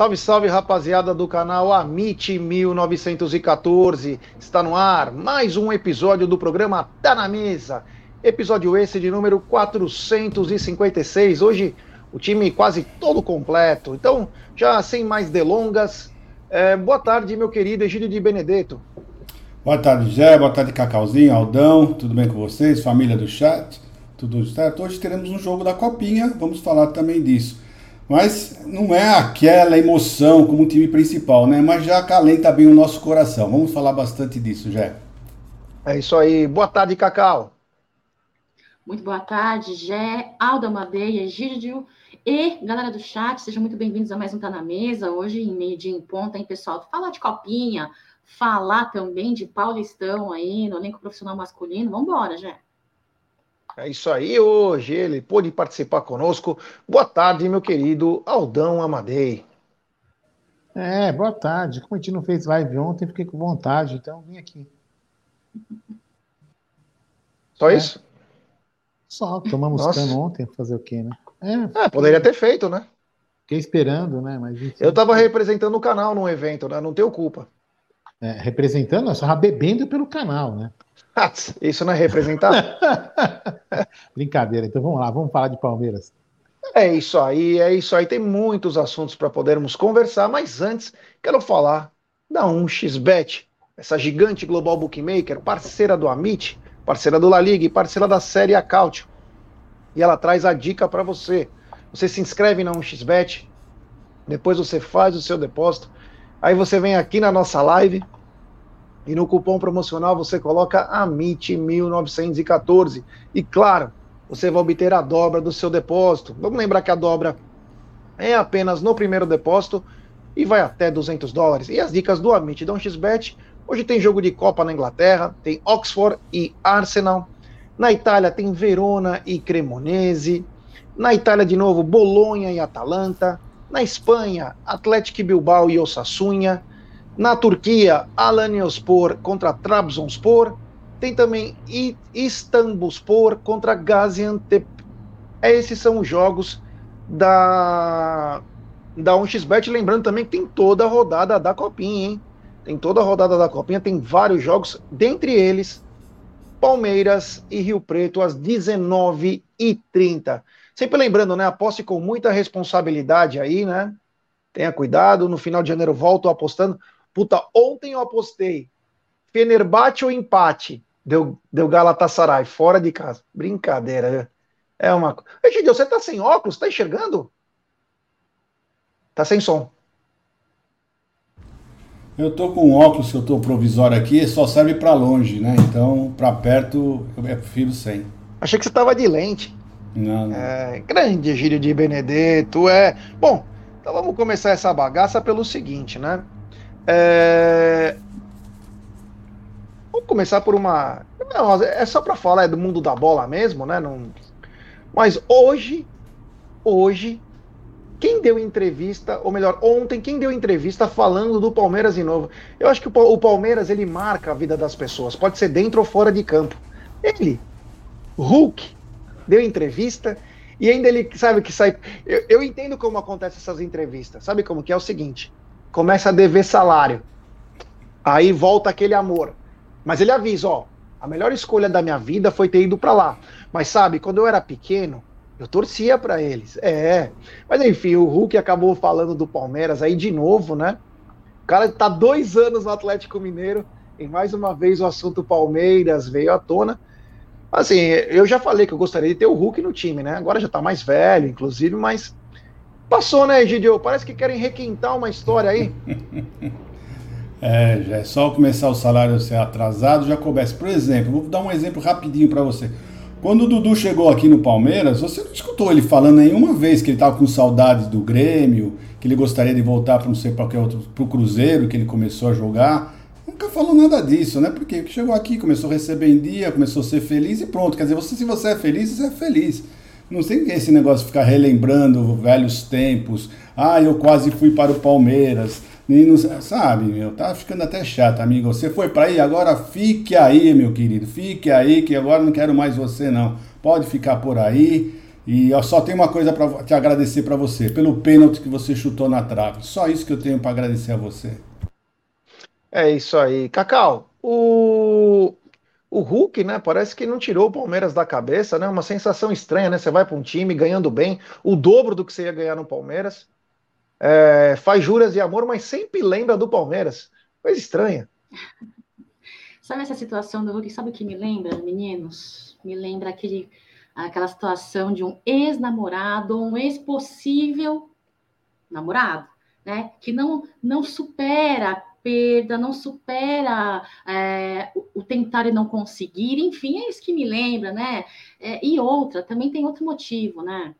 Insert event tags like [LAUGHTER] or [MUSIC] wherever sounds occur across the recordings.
Salve, salve, rapaziada do canal Amit 1914. Está no ar mais um episódio do programa Tá na Mesa. Episódio esse de número 456. Hoje o time quase todo completo. Então, já sem mais delongas, é, boa tarde, meu querido Egídio de Benedetto. Boa tarde, Jé. Boa tarde, Cacauzinho, Aldão. Tudo bem com vocês? Família do chat? Tudo certo? Hoje teremos um jogo da Copinha. Vamos falar também disso. Mas não é aquela emoção como o time principal, né? Mas já acalenta bem o nosso coração. Vamos falar bastante disso, Jé. É isso aí. Boa tarde, Cacau. Muito boa tarde, Jé, Alda Madeia, Gídio e galera do chat. Sejam muito bem-vindos a mais um Tá na Mesa. Hoje, em meio dia em ponta, hein, pessoal? Falar de copinha, falar também de Paulistão aí no elenco profissional masculino. Vamos embora, Jé. É isso aí, hoje ele pôde participar conosco. Boa tarde, meu querido Aldão Amadei. É, boa tarde. Como a gente não fez live ontem, fiquei com vontade, então vim aqui. Só é. isso? Só, tomamos Nossa. cano ontem, fazer o quê, né? É, é, poderia ter feito, né? Fiquei esperando, né? Mas, enfim. Eu tava representando o canal num evento, né? Não tenho culpa. É, representando, eu estava bebendo pelo canal, né? [LAUGHS] Isso não é representar? [LAUGHS] Brincadeira. Então vamos lá, vamos falar de Palmeiras. É isso aí, é isso aí. Tem muitos assuntos para podermos conversar, mas antes quero falar da 1xBet, essa gigante global bookmaker, parceira do Amit, parceira do La Liga e parceira da série Acautio. E ela traz a dica para você. Você se inscreve na 1xBet, depois você faz o seu depósito, aí você vem aqui na nossa live, e no cupom promocional você coloca AMIT1914. E claro, você vai obter a dobra do seu depósito. Vamos lembrar que a dobra é apenas no primeiro depósito e vai até 200 dólares. E as dicas do Amit Dom XBet. Hoje tem jogo de Copa na Inglaterra, tem Oxford e Arsenal. Na Itália tem Verona e Cremonese. Na Itália de novo, Bolonha e Atalanta. Na Espanha, Atlético Bilbao e Osasuna. Na Turquia, Alanyaspor contra Trabzonspor. Tem também Istanbulspor contra Gaziantep. Esses são os jogos da da 1xBet, lembrando também que tem toda a rodada da Copinha, hein? Tem toda a rodada da Copinha, tem vários jogos, dentre eles Palmeiras e Rio Preto às 19h30. Sempre lembrando, né? Aposte com muita responsabilidade aí, né? Tenha cuidado, no final de janeiro volto apostando. Puta, ontem eu apostei Fenerbahçe ou empate. Deu, deu Galatasaray, fora de casa. Brincadeira? É uma coisa. Egidio, você tá sem óculos? Tá enxergando? Tá sem som. Eu tô com óculos que eu tô provisório aqui, só serve para longe, né? Então, para perto, eu prefiro sem. Achei que você tava de lente. Não, não. É, grande Egídio de Benedetto, é. Bom, então vamos começar essa bagaça pelo seguinte, né? É... Vamos começar por uma. Não, é só para falar é do mundo da bola mesmo, né? Não... Mas hoje, hoje, quem deu entrevista, ou melhor, ontem, quem deu entrevista falando do Palmeiras de novo? Eu acho que o Palmeiras ele marca a vida das pessoas, pode ser dentro ou fora de campo. Ele, Hulk, deu entrevista e ainda ele sabe que sai. Eu, eu entendo como acontecem essas entrevistas. Sabe como que é o seguinte? Começa a dever salário. Aí volta aquele amor. Mas ele avisa, ó, a melhor escolha da minha vida foi ter ido para lá. Mas sabe, quando eu era pequeno, eu torcia para eles. É. Mas enfim, o Hulk acabou falando do Palmeiras aí de novo, né? O cara tá dois anos no Atlético Mineiro e mais uma vez o assunto Palmeiras veio à tona. Assim, eu já falei que eu gostaria de ter o Hulk no time, né? Agora já tá mais velho, inclusive, mas Passou, né, Egidio? Parece que querem requintar uma história aí. [LAUGHS] é, já é só começar o salário ser atrasado, já começa. Por exemplo, vou dar um exemplo rapidinho para você. Quando o Dudu chegou aqui no Palmeiras, você não escutou ele falando nenhuma vez que ele estava com saudades do Grêmio, que ele gostaria de voltar para não sei qualquer outro, para o Cruzeiro, que ele começou a jogar. Nunca falou nada disso, né? Porque chegou aqui, começou a receber em dia, começou a ser feliz e pronto. Quer dizer, você, se você é feliz, você é feliz. Não tem esse negócio de ficar relembrando velhos tempos. Ah, eu quase fui para o Palmeiras. Não, sabe, meu, tá ficando até chato, amigo. Você foi para aí, agora fique aí, meu querido. Fique aí, que agora não quero mais você, não. Pode ficar por aí. E eu só tenho uma coisa para te agradecer para você, pelo pênalti que você chutou na trave. Só isso que eu tenho para agradecer a você. É isso aí. Cacau, o, o Hulk, né? Parece que não tirou o Palmeiras da cabeça, né? Uma sensação estranha, né? Você vai para um time ganhando bem, o dobro do que você ia ganhar no Palmeiras. É, faz juras de amor, mas sempre lembra do Palmeiras. Coisa estranha. [LAUGHS] Sabe essa situação do Hulk? Sabe o que me lembra, meninos? Me lembra aquele, aquela situação de um ex-namorado, um ex-possível namorado, né? Que não, não supera perda, não supera é, o, tentar e não conseguir, enfim, é isso que me lembra, né? É, e outra, também tem outro motivo, né?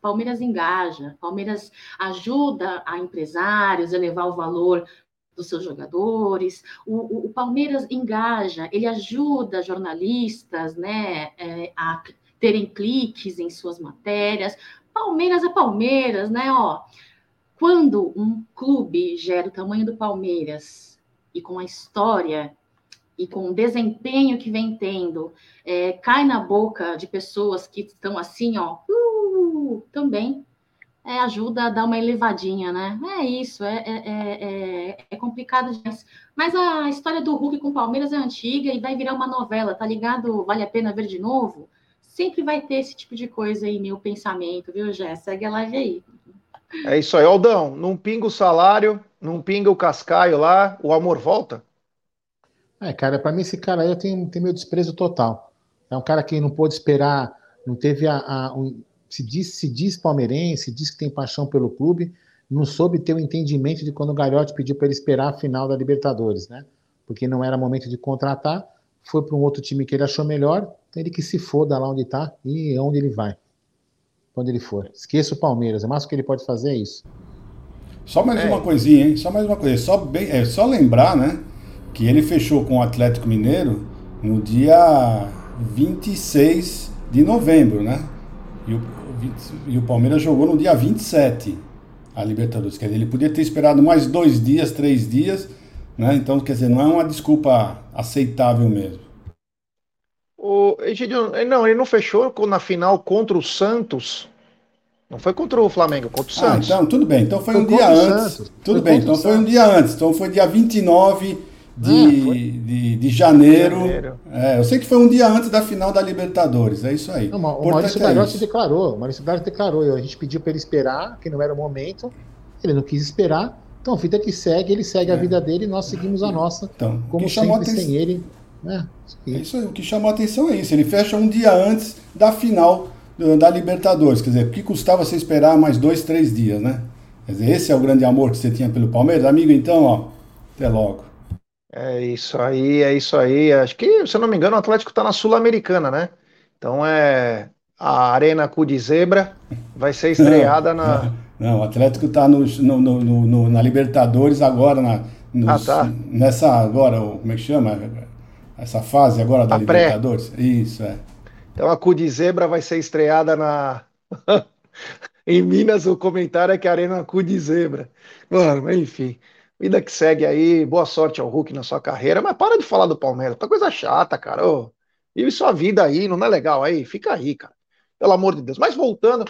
Palmeiras engaja, Palmeiras ajuda a empresários a elevar o valor dos seus jogadores. O, o, o Palmeiras engaja, ele ajuda jornalistas, né, é, a terem cliques em suas matérias. Palmeiras é Palmeiras, né? Ó, quando um clube gera o tamanho do Palmeiras e com a história e com o desempenho que vem tendo, é, cai na boca de pessoas que estão assim, ó, uh, também é, ajuda a dar uma elevadinha, né? É isso, é, é, é, complicado demais. Mas a história do Hulk com o Palmeiras é antiga e vai virar uma novela, tá ligado? Vale a pena ver de novo? Sempre vai ter esse tipo de coisa aí, meu pensamento, viu, Jé? Segue a live aí. É isso aí, Aldão. Não pinga o salário, não pinga o cascaio lá, o amor volta? É, cara, para mim esse cara aí tem, tem meu desprezo total. É um cara que não pôde esperar, não teve a. a um, se, diz, se diz palmeirense, diz que tem paixão pelo clube, não soube ter o entendimento de quando o Gagliotti pediu para ele esperar a final da Libertadores, né? Porque não era momento de contratar, foi para um outro time que ele achou melhor, então ele que se foda lá onde está e onde ele vai quando ele for. Esqueça o Palmeiras, o máximo que ele pode fazer é isso. Só mais é. uma coisinha, hein? Só mais uma coisa. Só, bem, é só lembrar, né? Que ele fechou com o Atlético Mineiro no dia 26 de novembro, né? E o, e o Palmeiras jogou no dia 27 a Libertadores. Quer dizer, ele podia ter esperado mais dois dias, três dias, né? Então, quer dizer, não é uma desculpa aceitável mesmo. Egidio, não, ele não fechou na final contra o Santos. Não foi contra o Flamengo, contra o ah, Santos. Ah, então, tudo bem. Então foi, foi um dia antes. Tudo foi bem, então foi um dia antes. Então foi dia 29 de, ah, de, de, janeiro. De janeiro. É, eu sei que foi um dia antes da final da Libertadores, é isso aí. Não, o Maurício é se declarou. O Maurício Gagliotti declarou. A gente pediu para ele esperar, que não era o momento. Ele não quis esperar. Então a vida que segue, ele segue é. a vida dele e nós seguimos a nossa. Então, como sempre, sem ele. É, é isso aí, o que chamou a atenção é isso. Ele fecha um dia antes da final da Libertadores. Quer dizer, o que custava você esperar mais dois, três dias, né? Quer dizer, esse é o grande amor que você tinha pelo Palmeiras. Amigo, então, ó, até logo. É isso aí, é isso aí. Acho que, se eu não me engano, o Atlético está na Sul-Americana, né? Então é a Arena Cu de Zebra vai ser estreada não, na. Não, o Atlético está no, no, no, no, na Libertadores agora, na, nos, ah, tá. nessa agora, como é que chama? Essa fase agora da a Libertadores? Pré. Isso, é. Então a Cu de Zebra vai ser estreada na. [LAUGHS] em Minas, o comentário é que a Arena Cu de Zebra. Mano, enfim. Vida que segue aí, boa sorte ao Hulk na sua carreira, mas para de falar do Palmeiras, tá coisa chata, cara. Ô, vive sua vida aí, não é legal aí? Fica aí, cara. Pelo amor de Deus. Mas voltando,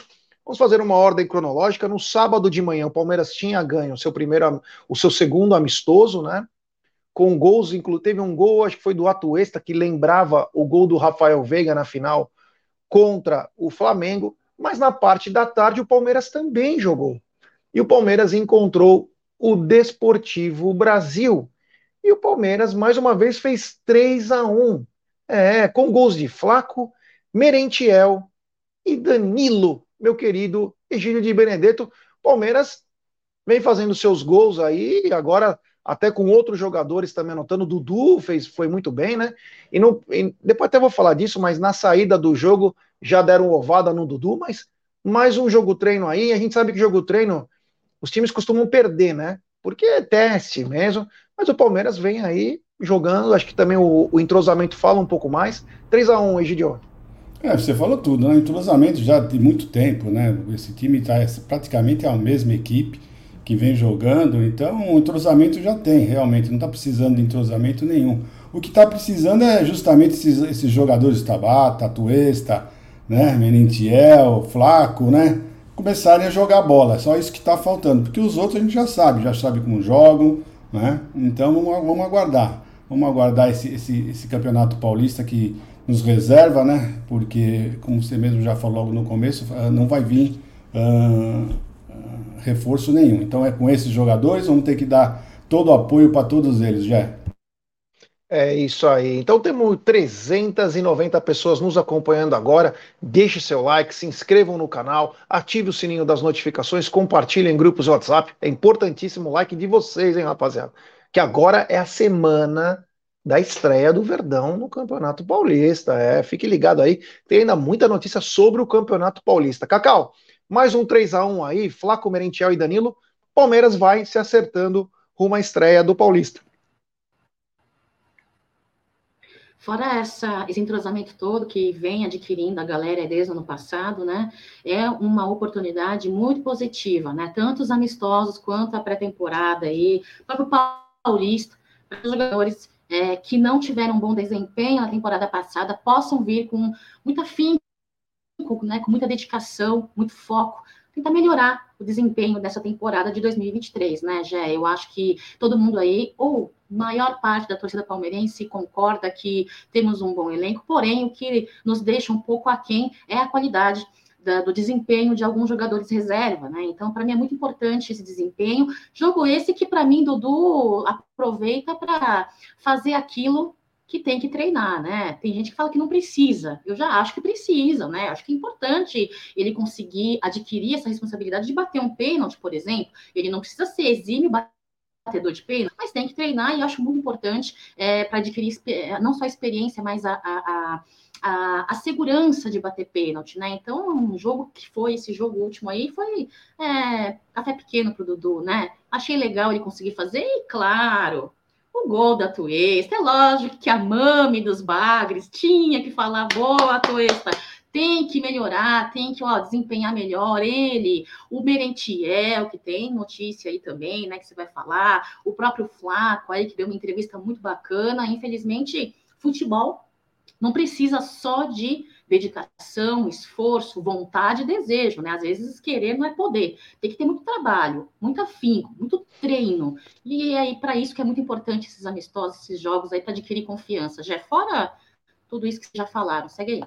vamos fazer uma ordem cronológica. No sábado de manhã, o Palmeiras tinha ganho o seu primeiro, o seu segundo amistoso, né? Com gols, inclusive teve um gol, acho que foi do Atuesta, que lembrava o gol do Rafael Veiga na final contra o Flamengo, mas na parte da tarde o Palmeiras também jogou. E o Palmeiras encontrou o Desportivo Brasil. E o Palmeiras mais uma vez fez 3 a 1. É, com gols de Flaco, Merentiel e Danilo, meu querido Egílio de Benedetto. Palmeiras vem fazendo seus gols aí, agora até com outros jogadores também anotando. O Dudu fez, foi muito bem, né? E, no, e depois até vou falar disso, mas na saída do jogo já deram ovada no Dudu, mas mais um jogo treino aí. A gente sabe que jogo treino os times costumam perder, né? Porque é teste mesmo. Mas o Palmeiras vem aí jogando, acho que também o, o entrosamento fala um pouco mais. 3 a 1 Egidio. É, você falou tudo, né? Entrosamento já de muito tempo, né? Esse time está praticamente a mesma equipe que vem jogando, então o entrosamento já tem, realmente, não está precisando de entrosamento nenhum. O que está precisando é justamente esses, esses jogadores Tabata, Tuesta, né? Merentiel, Flaco, né? Começarem a jogar bola. É só isso que está faltando. Porque os outros a gente já sabe, já sabe como jogam, né? Então vamos, vamos aguardar. Vamos aguardar esse, esse, esse campeonato paulista que nos reserva, né? Porque, como você mesmo já falou logo no começo, ah, não vai vir uh, reforço nenhum. Então é com esses jogadores, vamos ter que dar todo o apoio para todos eles, já. É isso aí. Então temos 390 pessoas nos acompanhando agora. Deixe seu like, se inscrevam no canal, ative o sininho das notificações, compartilhem em grupos WhatsApp. É importantíssimo o like de vocês, hein, rapaziada? Que agora é a semana da estreia do Verdão no Campeonato Paulista. É, fique ligado aí, tem ainda muita notícia sobre o Campeonato Paulista. Cacau, mais um 3 a 1 aí, Flaco Merentiel e Danilo. Palmeiras vai se acertando rumo à estreia do Paulista. Fora essa, esse entrosamento todo que vem adquirindo a galera desde o ano passado, né? É uma oportunidade muito positiva, né? Tanto os amistosos quanto a pré-temporada aí, próprio Paulista, para os jogadores é, que não tiveram um bom desempenho na temporada passada possam vir com muita fim, né? Com muita dedicação, muito foco tentar melhorar o desempenho dessa temporada de 2023, né, Jé? Eu acho que todo mundo aí, ou maior parte da torcida palmeirense concorda que temos um bom elenco, porém o que nos deixa um pouco aquém é a qualidade da, do desempenho de alguns jogadores reserva, né? Então, para mim é muito importante esse desempenho. Jogo esse que, para mim, Dudu aproveita para fazer aquilo que tem que treinar, né? Tem gente que fala que não precisa. Eu já acho que precisa, né? Acho que é importante ele conseguir adquirir essa responsabilidade de bater um pênalti, por exemplo. Ele não precisa ser exímio batedor de pênalti, mas tem que treinar e acho muito importante é, para adquirir não só a experiência, mas a, a, a, a, segurança de bater pênalti, né? Então, um jogo que foi esse jogo último aí foi é, até pequeno para o Dudu, né? Achei legal ele conseguir fazer, e claro, o gol da Tuesta. É lógico que a mame dos bagres tinha que falar, boa, Tuesta, tem que melhorar, tem que ó, desempenhar melhor ele, o Merentiel, que tem notícia aí também, né, que você vai falar, o próprio Flaco aí, que deu uma entrevista muito bacana. Infelizmente, futebol não precisa só de dedicação, esforço, vontade e desejo, né? Às vezes querer não é poder. Tem que ter muito trabalho, muito afinco, muito treino. E aí para isso que é muito importante esses amistosos, esses jogos aí para adquirir confiança. Já é fora tudo isso que já falaram. Segue aí.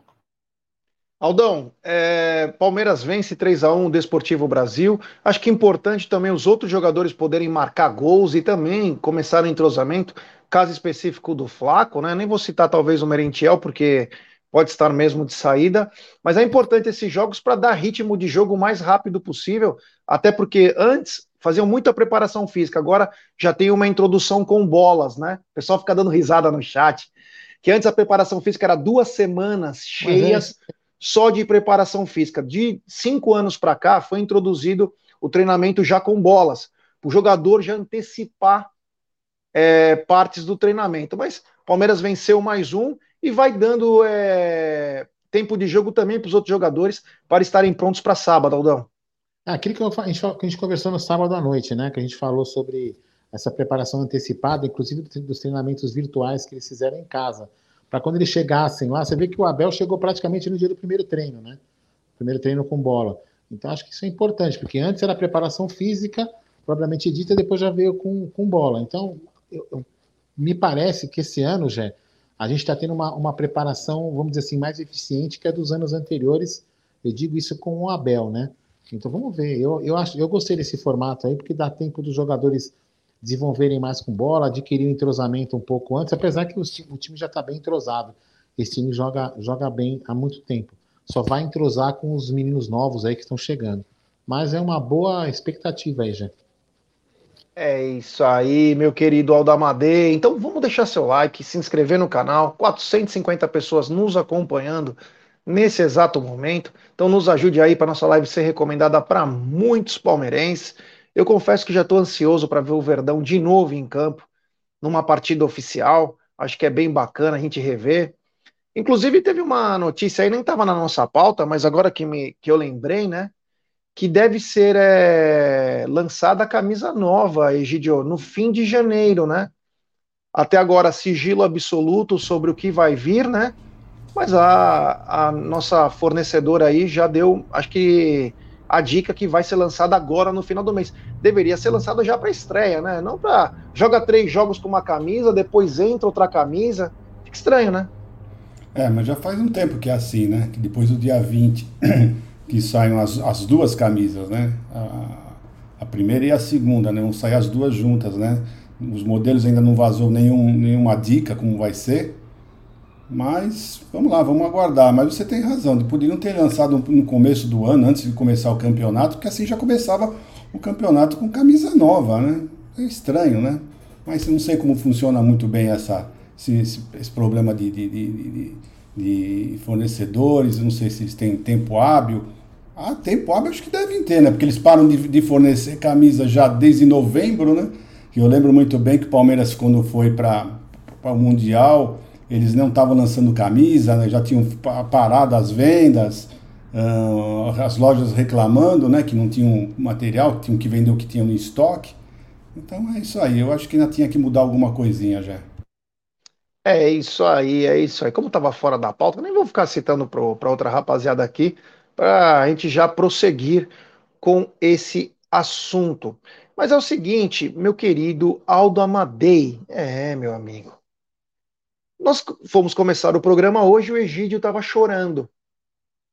Aldão, é, Palmeiras vence 3 a 1 Desportivo Brasil. Acho que é importante também os outros jogadores poderem marcar gols e também começar o entrosamento. Caso específico do Flaco, né? Nem vou citar talvez o Merentiel, porque pode estar mesmo de saída, mas é importante esses jogos para dar ritmo de jogo o mais rápido possível, até porque antes faziam muita preparação física, agora já tem uma introdução com bolas, né? O pessoal fica dando risada no chat, que antes a preparação física era duas semanas cheias é. só de preparação física. De cinco anos para cá foi introduzido o treinamento já com bolas, o jogador já antecipar é, partes do treinamento. Mas Palmeiras venceu mais um e vai dando é, tempo de jogo também para os outros jogadores para estarem prontos para sábado, Aldão. É aquilo que, eu, a, gente, que a gente conversou no sábado à noite, né? Que a gente falou sobre essa preparação antecipada, inclusive dos treinamentos virtuais que eles fizeram em casa. Para quando eles chegassem lá, você vê que o Abel chegou praticamente no dia do primeiro treino, né? Primeiro treino com bola. Então acho que isso é importante, porque antes era preparação física, propriamente dita, depois já veio com, com bola. Então, eu, eu, me parece que esse ano, já a gente está tendo uma, uma preparação, vamos dizer assim, mais eficiente que a dos anos anteriores. Eu digo isso com o Abel, né? Então vamos ver. Eu, eu, acho, eu gostei desse formato aí, porque dá tempo dos jogadores desenvolverem mais com bola, adquirir um entrosamento um pouco antes, apesar que o, o time já está bem entrosado. Esse time joga, joga bem há muito tempo. Só vai entrosar com os meninos novos aí que estão chegando. Mas é uma boa expectativa aí, já. É isso aí, meu querido Aldamadei. Então vamos deixar seu like, se inscrever no canal. 450 pessoas nos acompanhando nesse exato momento. Então nos ajude aí para nossa live ser recomendada para muitos palmeirenses. Eu confesso que já estou ansioso para ver o Verdão de novo em campo, numa partida oficial. Acho que é bem bacana a gente rever. Inclusive teve uma notícia aí, nem estava na nossa pauta, mas agora que, me, que eu lembrei, né? Que deve ser é, lançada a camisa nova, Egidio, no fim de janeiro, né? Até agora, sigilo absoluto sobre o que vai vir, né? Mas a, a nossa fornecedora aí já deu, acho que a dica que vai ser lançada agora no final do mês. Deveria ser lançada já para estreia, né? Não para joga três jogos com uma camisa, depois entra outra camisa. Fica estranho, né? É, mas já faz um tempo que é assim, né? Que depois do dia 20 [CLEARS THROAT] que saem as, as duas camisas, né? A, a primeira e a segunda, né? Vão sair as duas juntas, né? Os modelos ainda não vazou nenhum, nenhuma dica como vai ser. Mas vamos lá, vamos aguardar. Mas você tem razão, poderiam ter lançado no começo do ano, antes de começar o campeonato, porque assim já começava o campeonato com camisa nova, né? É estranho, né? Mas não sei como funciona muito bem essa, esse, esse, esse problema de, de, de, de, fornecedores, não sei se eles têm tempo hábil. Ah, tempo hábil acho que devem ter, né? Porque eles param de, de fornecer camisa já desde novembro, né? Eu lembro muito bem que o Palmeiras, quando foi para o Mundial, eles não estavam lançando camisa, né? já tinham parado as vendas, uh, as lojas reclamando né, que não tinham material, tinham que vender o que tinham no estoque. Então é isso aí, eu acho que ainda tinha que mudar alguma coisinha já. É isso aí, é isso aí. Como estava fora da pauta, nem vou ficar citando para outra rapaziada aqui, para a gente já prosseguir com esse assunto. Mas é o seguinte, meu querido Aldo Amadei, é, meu amigo, nós fomos começar o programa hoje, o Egídio estava chorando.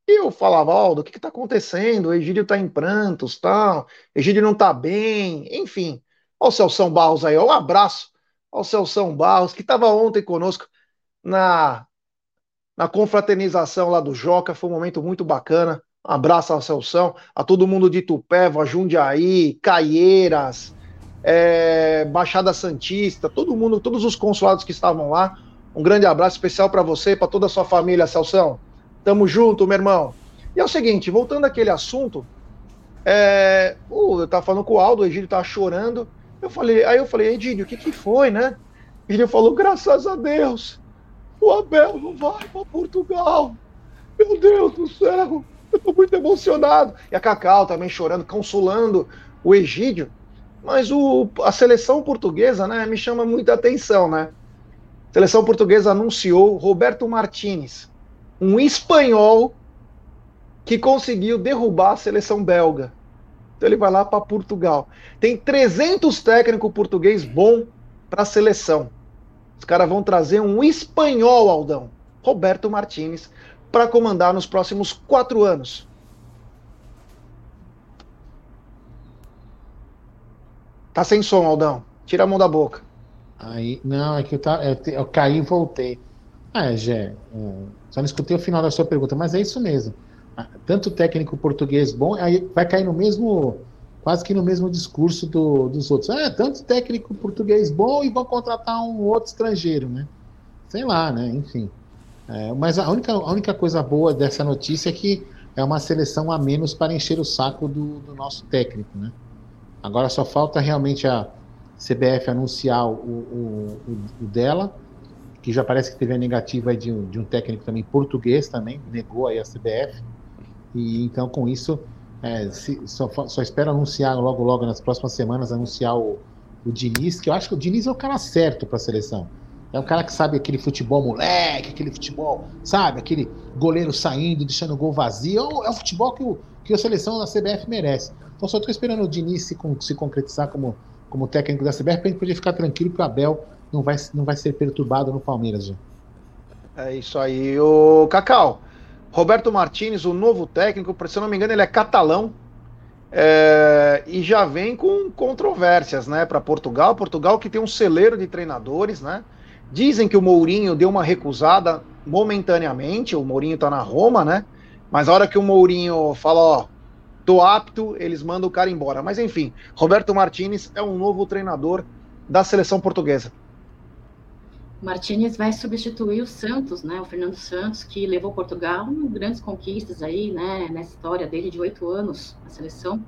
E eu falava, Aldo, o que está acontecendo? O Egídio está em prantos, tal. Egídio não está bem, enfim. Olha o Celção Barros aí, ó, um abraço ao Celção Barros, que estava ontem conosco na, na confraternização lá do Joca, foi um momento muito bacana. Um abraço ao Celção, a todo mundo de Tupéva, Jundiaí, Caieiras, é, Baixada Santista, todo mundo, todos os consulados que estavam lá. Um grande abraço especial para você e para toda a sua família, Celção. Tamo junto, meu irmão. E é o seguinte, voltando àquele assunto, é, uh, eu tava falando com o Aldo, o Egídio tava chorando. Eu falei, aí eu falei, Egídio, o que que foi, né? Ele falou, graças a Deus, o Abel não vai para Portugal. Meu Deus do céu, eu tô muito emocionado. E a Cacau também chorando, consolando o Egídio. Mas o, a seleção portuguesa, né, me chama muita atenção, né? seleção portuguesa anunciou Roberto Martinez, um espanhol que conseguiu derrubar a seleção belga. Então ele vai lá para Portugal. Tem 300 técnicos português bom para a seleção. Os caras vão trazer um espanhol, Aldão, Roberto Martinez, para comandar nos próximos quatro anos. Tá sem som, Aldão. Tira a mão da boca. Aí, não, é que eu, tá, eu, eu caí e voltei. Ah, é, Gé, é, só não escutei o final da sua pergunta, mas é isso mesmo. Ah, tanto técnico português bom, aí vai cair no mesmo, quase que no mesmo discurso do, dos outros. Ah, tanto técnico português bom e vão contratar um outro estrangeiro, né? Sei lá, né? Enfim. É, mas a única, a única coisa boa dessa notícia é que é uma seleção a menos para encher o saco do, do nosso técnico, né? Agora só falta realmente a, CBF anunciar o, o, o, dela, que já parece que teve a negativa de, de, um técnico também português também, negou aí a CBF. E então com isso é, se, só, só espero anunciar logo logo nas próximas semanas anunciar o, o Diniz, que eu acho que o Diniz é o cara certo para a seleção. É um cara que sabe aquele futebol moleque, aquele futebol, sabe? Aquele goleiro saindo, deixando o gol vazio. É o, é futebol que, o, que a seleção da CBF merece. Então só estou esperando o Diniz se, se concretizar como como técnico da CBF, para a gente poder ficar tranquilo que o Abel não vai, não vai ser perturbado no Palmeiras. Já. É isso aí. O Cacau, Roberto Martinez, o novo técnico, se eu não me engano, ele é catalão. É, e já vem com controvérsias, né, para Portugal. Portugal que tem um celeiro de treinadores, né? Dizem que o Mourinho deu uma recusada momentaneamente. O Mourinho está na Roma, né? Mas a hora que o Mourinho fala, ó, tô apto, eles mandam o cara embora. Mas enfim, Roberto Martinez é um novo treinador da seleção portuguesa. Martinez vai substituir o Santos, né? O Fernando Santos, que levou Portugal grandes conquistas aí, né? Nessa história dele de oito anos na seleção.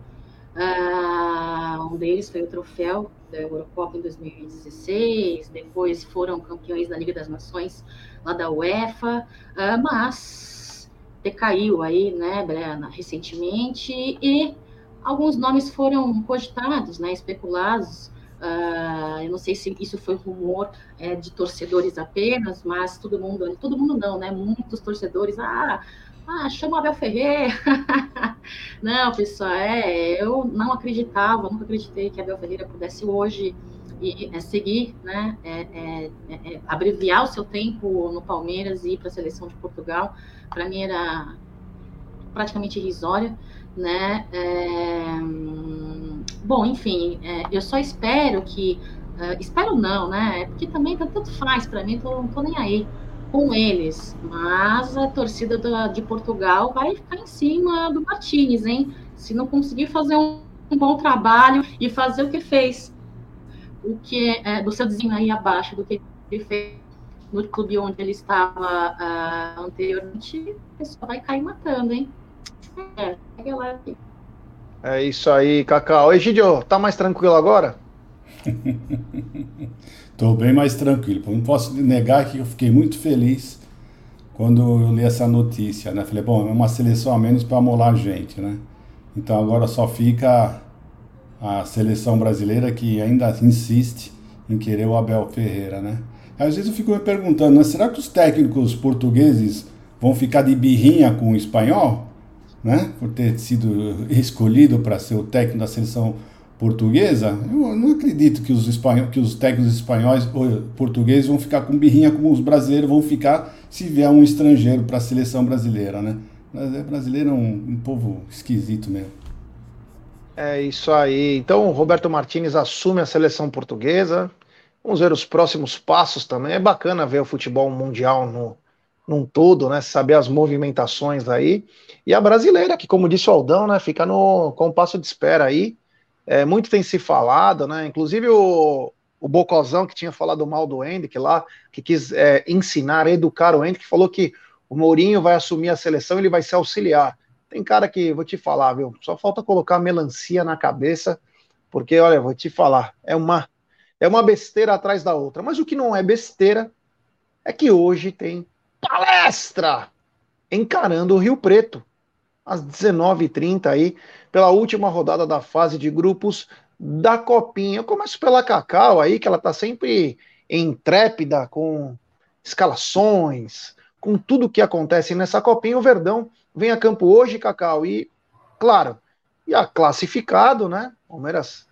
Uh, um deles foi o troféu da Eurocopa em 2016. Depois foram campeões da Liga das Nações lá da UEFA. Uh, mas decaiu aí, né, Brena, recentemente, e alguns nomes foram cogitados, né, especulados Uh, eu não sei se isso foi rumor é, de torcedores apenas, mas todo mundo, todo mundo não, né? Muitos torcedores, ah, ah chama o Abel Ferreira. [LAUGHS] não, pessoal, é, eu não acreditava, nunca acreditei que Abel Ferreira pudesse hoje e, é, seguir, né? É, é, é, abreviar o seu tempo no Palmeiras e ir para a seleção de Portugal. Para mim era praticamente irrisória, né? É, bom, enfim, é, eu só espero que, uh, espero não, né? Porque também tá tanto faz para mim, tô, não tô nem aí com eles, mas a torcida do, de Portugal vai ficar em cima do Martins, hein? Se não conseguir fazer um, um bom trabalho e fazer o que fez, o que é, do seu desenho aí abaixo do que ele fez no clube onde ele estava uh, anteriormente, o pessoal vai cair matando, hein? É, é isso aí, Cacau. Egidio, tá mais tranquilo agora? [LAUGHS] Tô bem mais tranquilo. Não posso negar que eu fiquei muito feliz quando eu li essa notícia, né? Falei, bom, é uma seleção a menos para molar a gente, né? Então agora só fica a seleção brasileira que ainda insiste em querer o Abel Ferreira, né? Às vezes eu fico me perguntando, né? será que os técnicos portugueses vão ficar de birrinha com o espanhol? Né, por ter sido escolhido para ser o técnico da seleção portuguesa, eu não acredito que os, espanhóis, que os técnicos espanhóis ou portugueses vão ficar com birrinha como os brasileiros vão ficar se vier um estrangeiro para a seleção brasileira, né? O brasileiro é um, um povo esquisito mesmo. É isso aí. Então, o Roberto Martinez assume a seleção portuguesa. Vamos ver os próximos passos também. É bacana ver o futebol mundial no, num todo, né? Saber as movimentações aí. E a brasileira, que, como disse o Aldão, né, fica no compasso de espera aí. É, muito tem se falado, né? Inclusive o, o Bocozão, que tinha falado mal do Hendrick lá, que quis é, ensinar, educar o Hendrick, falou que o Mourinho vai assumir a seleção, ele vai se auxiliar. Tem cara que, vou te falar, viu? Só falta colocar melancia na cabeça, porque, olha, vou te falar, é uma, é uma besteira atrás da outra. Mas o que não é besteira é que hoje tem palestra encarando o Rio Preto, às 19h30 aí, pela última rodada da fase de grupos da Copinha. Eu começo pela Cacau aí, que ela tá sempre intrépida com escalações, com tudo que acontece nessa Copinha. O Verdão vem a campo hoje, Cacau, e, claro, já classificado, né? Palmeiras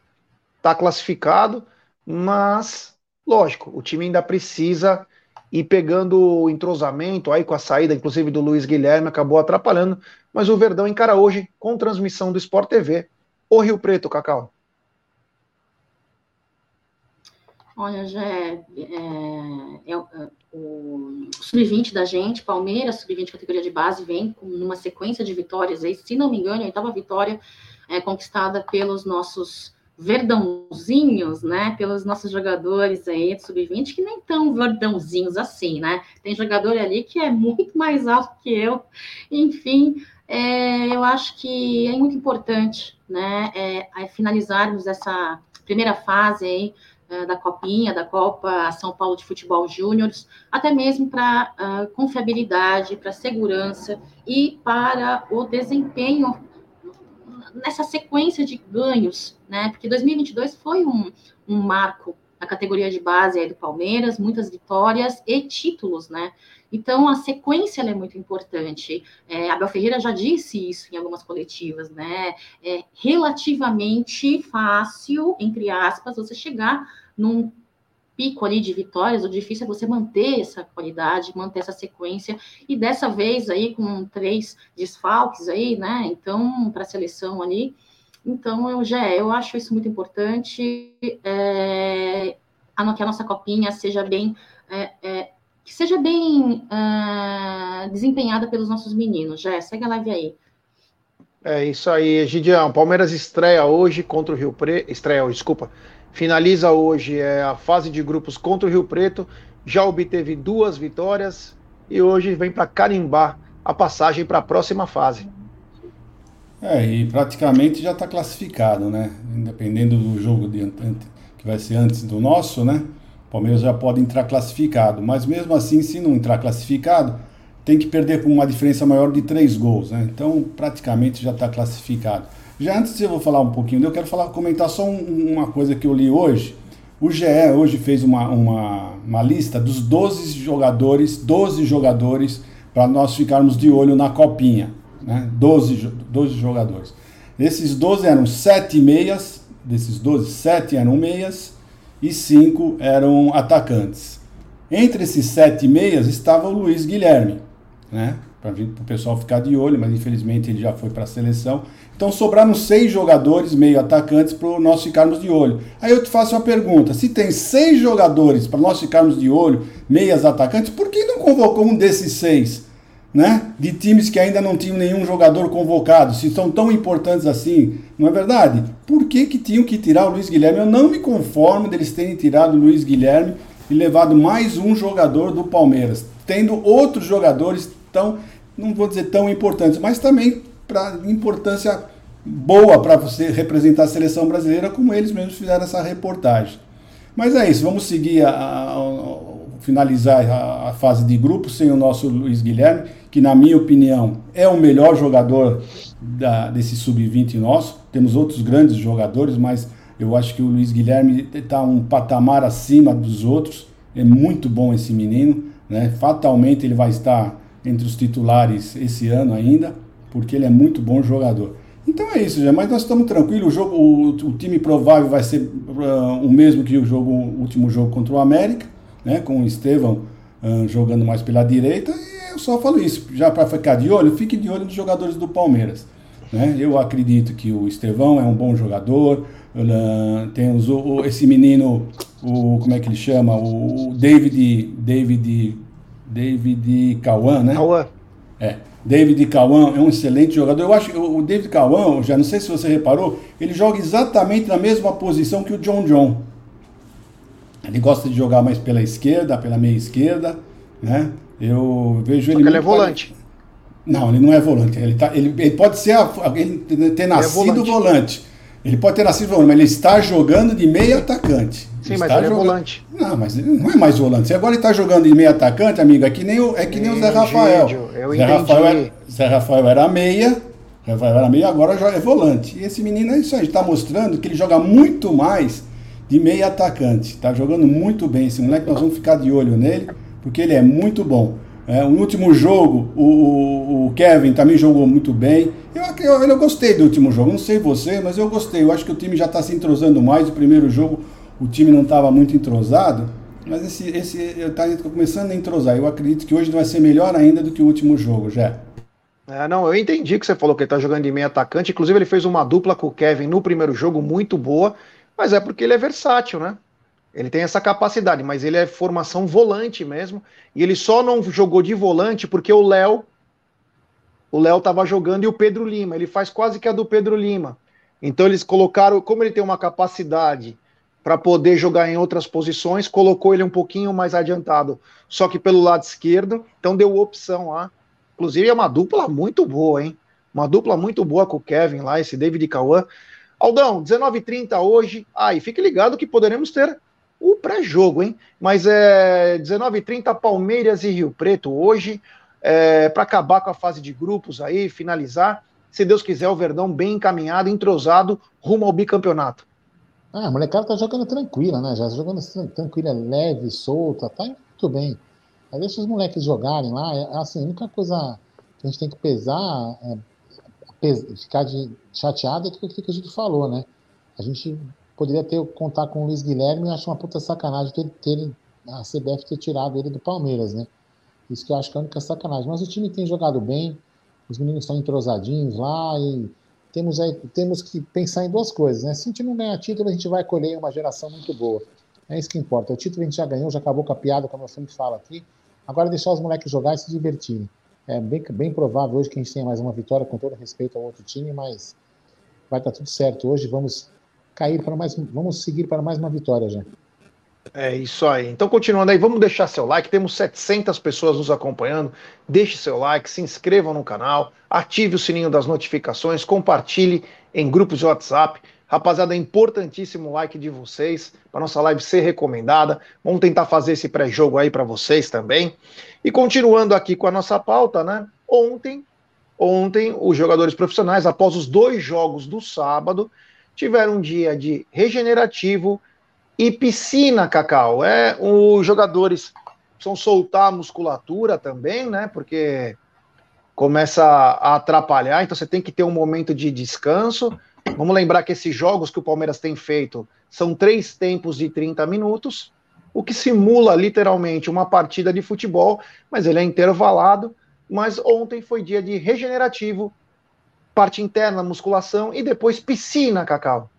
tá classificado, mas, lógico, o time ainda precisa e pegando o entrosamento aí com a saída, inclusive do Luiz Guilherme, acabou atrapalhando. Mas o Verdão encara hoje com transmissão do Sport TV. O Rio Preto, Cacau. Olha, já é, é, é o sub-20 da gente, Palmeiras, sub-20 categoria de base, vem com numa sequência de vitórias aí, se não me engano, a oitava vitória é, conquistada pelos nossos verdãozinhos, né, pelos nossos jogadores aí do sub-20, que nem tão verdãozinhos assim, né? Tem jogador ali que é muito mais alto que eu. Enfim, é, eu acho que é muito importante, né, é, é finalizarmos essa primeira fase aí é, da Copinha, da Copa São Paulo de Futebol Júnior, até mesmo para uh, confiabilidade, para segurança e para o desempenho nessa sequência de ganhos, né? Porque 2022 foi um, um marco na categoria de base aí do Palmeiras, muitas vitórias e títulos, né? Então a sequência é muito importante. É, Abel Ferreira já disse isso em algumas coletivas, né? É relativamente fácil, entre aspas, você chegar num pico ali de vitórias, o difícil é você manter essa qualidade, manter essa sequência, e dessa vez aí com três desfalques aí, né, então, para a seleção ali, então eu já, eu acho isso muito importante, é, que a nossa copinha seja bem, é, é, que seja bem uh, desempenhada pelos nossos meninos, já, segue a live aí. É isso aí, Gideão, Palmeiras estreia hoje contra o Rio Preto, estreia desculpa, finaliza hoje é, a fase de grupos contra o Rio Preto, já obteve duas vitórias e hoje vem para carimbar a passagem para a próxima fase. É, e praticamente já está classificado, né? Independendo do jogo de, que vai ser antes do nosso, né? O Palmeiras já pode entrar classificado. Mas mesmo assim, se não entrar classificado, tem que perder com uma diferença maior de três gols, né? Então praticamente já está classificado. Já antes eu vou falar um pouquinho, eu quero falar, comentar só um, uma coisa que eu li hoje. O GE hoje fez uma, uma, uma lista dos 12 jogadores, 12 jogadores para nós ficarmos de olho na copinha. Né? 12, 12 jogadores. Esses 12 eram 7 meias, desses 12, 7 eram meias e 5 eram atacantes. Entre esses 7 meias estava o Luiz Guilherme, né? Para o pessoal ficar de olho, mas infelizmente ele já foi para a seleção. Então sobraram seis jogadores meio atacantes para nós ficarmos de olho. Aí eu te faço uma pergunta: se tem seis jogadores para nós ficarmos de olho, meias atacantes, por que não convocou um desses seis? Né? De times que ainda não tinham nenhum jogador convocado, se são tão importantes assim, não é verdade? Por que, que tinham que tirar o Luiz Guilherme? Eu não me conformo deles terem tirado o Luiz Guilherme e levado mais um jogador do Palmeiras, tendo outros jogadores tão, não vou dizer tão importantes, mas também para importância boa para você representar a seleção brasileira, como eles mesmos fizeram essa reportagem. Mas é isso, vamos seguir a, a, a finalizar a, a, fase de grupo sem o nosso Luiz Guilherme, que na minha opinião é o melhor jogador da, desse sub-20 nosso. Temos outros grandes jogadores, mas eu acho que o Luiz Guilherme está um patamar acima dos outros. É muito bom esse menino, né? Fatalmente ele vai estar entre os titulares esse ano ainda porque ele é muito bom jogador. Então é isso, já. Mas nós estamos tranquilos. O, jogo, o, o time provável vai ser uh, o mesmo que o jogo, o último jogo contra o América, né? Com o Estevão uh, jogando mais pela direita. E eu só falo isso, já para ficar de olho, fique de olho nos jogadores do Palmeiras. Né? Eu acredito que o Estevão é um bom jogador. Uh, temos o, o, esse menino, o como é que ele chama? O, o David, David, David Cauã, né? Cauã. É. David Cauã é um excelente jogador. Eu acho que o David Cauã, já não sei se você reparou, ele joga exatamente na mesma posição que o John John. Ele gosta de jogar mais pela esquerda, pela meia esquerda, né? Eu vejo ele. ele é volante. Não, ele não é volante. Ele, tá, ele, ele pode ser a, ele ter nascido ele é volante. volante. Ele pode ter nascido volante, mas ele está jogando de meio atacante. Sim, ele mas ele é jogando... é volante. Não, mas ele não é mais volante. Se agora ele está jogando de meio atacante, amigo, é que nem o, é que nem o Zé Rafael. Eu Zé Rafael, era, Zé Rafael era meia, Zé Rafael era meia, agora já é volante. E esse menino é isso aí, está mostrando que ele joga muito mais de meio atacante. Está jogando muito bem. Esse moleque, nós vamos ficar de olho nele, porque ele é muito bom. É, o último jogo, o, o, o, Kevin também jogou muito bem. Eu, eu, eu, gostei do último jogo, não sei você, mas eu gostei. Eu acho que o time já está se entrosando mais. O primeiro jogo o time não estava muito entrosado, mas esse esse está começando a entrosar. Eu acredito que hoje vai ser melhor ainda do que o último jogo, já. É, não, eu entendi que você falou que ele está jogando de meio atacante. Inclusive, ele fez uma dupla com o Kevin no primeiro jogo muito boa, mas é porque ele é versátil, né? Ele tem essa capacidade, mas ele é formação volante mesmo. E ele só não jogou de volante porque o Léo. O Léo estava jogando e o Pedro Lima. Ele faz quase que a do Pedro Lima. Então eles colocaram, como ele tem uma capacidade para poder jogar em outras posições, colocou ele um pouquinho mais adiantado, só que pelo lado esquerdo, então deu opção lá. Inclusive é uma dupla muito boa, hein? Uma dupla muito boa com o Kevin lá, esse David Cauã. Aldão, 19h30 hoje. Aí, ah, fique ligado que poderemos ter o pré-jogo, hein? Mas é 19h30, Palmeiras e Rio Preto hoje, é, para acabar com a fase de grupos aí, finalizar. Se Deus quiser, o Verdão bem encaminhado, entrosado, rumo ao bicampeonato. Ah, a molecada tá jogando tranquila, né? Já jogando tranquila, leve, solta, tá muito bem. Aí deixa os moleques jogarem lá. É, assim, a única coisa que a gente tem que pesar, é, ficar de, chateado é tudo aquilo que a gente falou, né? A gente poderia ter contar com o Luiz Guilherme e acho uma puta sacanagem ter, ter a CBF ter tirado ele do Palmeiras, né? Isso que eu acho que é a única sacanagem. Mas o time tem jogado bem, os meninos estão entrosadinhos lá e temos, aí, temos que pensar em duas coisas, né? Se a gente não ganhar título, a gente vai colher uma geração muito boa. É isso que importa. O título a gente já ganhou, já acabou com a piada, como eu sempre falo aqui. Agora é deixar os moleques jogar e se divertirem. É bem, bem provável hoje que a gente tenha mais uma vitória, com todo respeito ao outro time, mas vai estar tudo certo hoje. Vamos cair para mais, vamos seguir para mais uma vitória já. É isso aí. Então, continuando aí, vamos deixar seu like. Temos 700 pessoas nos acompanhando. Deixe seu like, se inscrevam no canal, ative o sininho das notificações, compartilhe em grupos de WhatsApp. Rapaziada, é importantíssimo o like de vocês para nossa live ser recomendada. Vamos tentar fazer esse pré-jogo aí para vocês também. E continuando aqui com a nossa pauta, né? Ontem ontem os jogadores profissionais, após os dois jogos do sábado, tiveram um dia de regenerativo e piscina, Cacau. É, os jogadores precisam soltar a musculatura também, né? Porque começa a atrapalhar, então você tem que ter um momento de descanso. Vamos lembrar que esses jogos que o Palmeiras tem feito são três tempos de 30 minutos, o que simula literalmente uma partida de futebol, mas ele é intervalado. Mas ontem foi dia de regenerativo, parte interna, musculação e depois piscina, Cacau.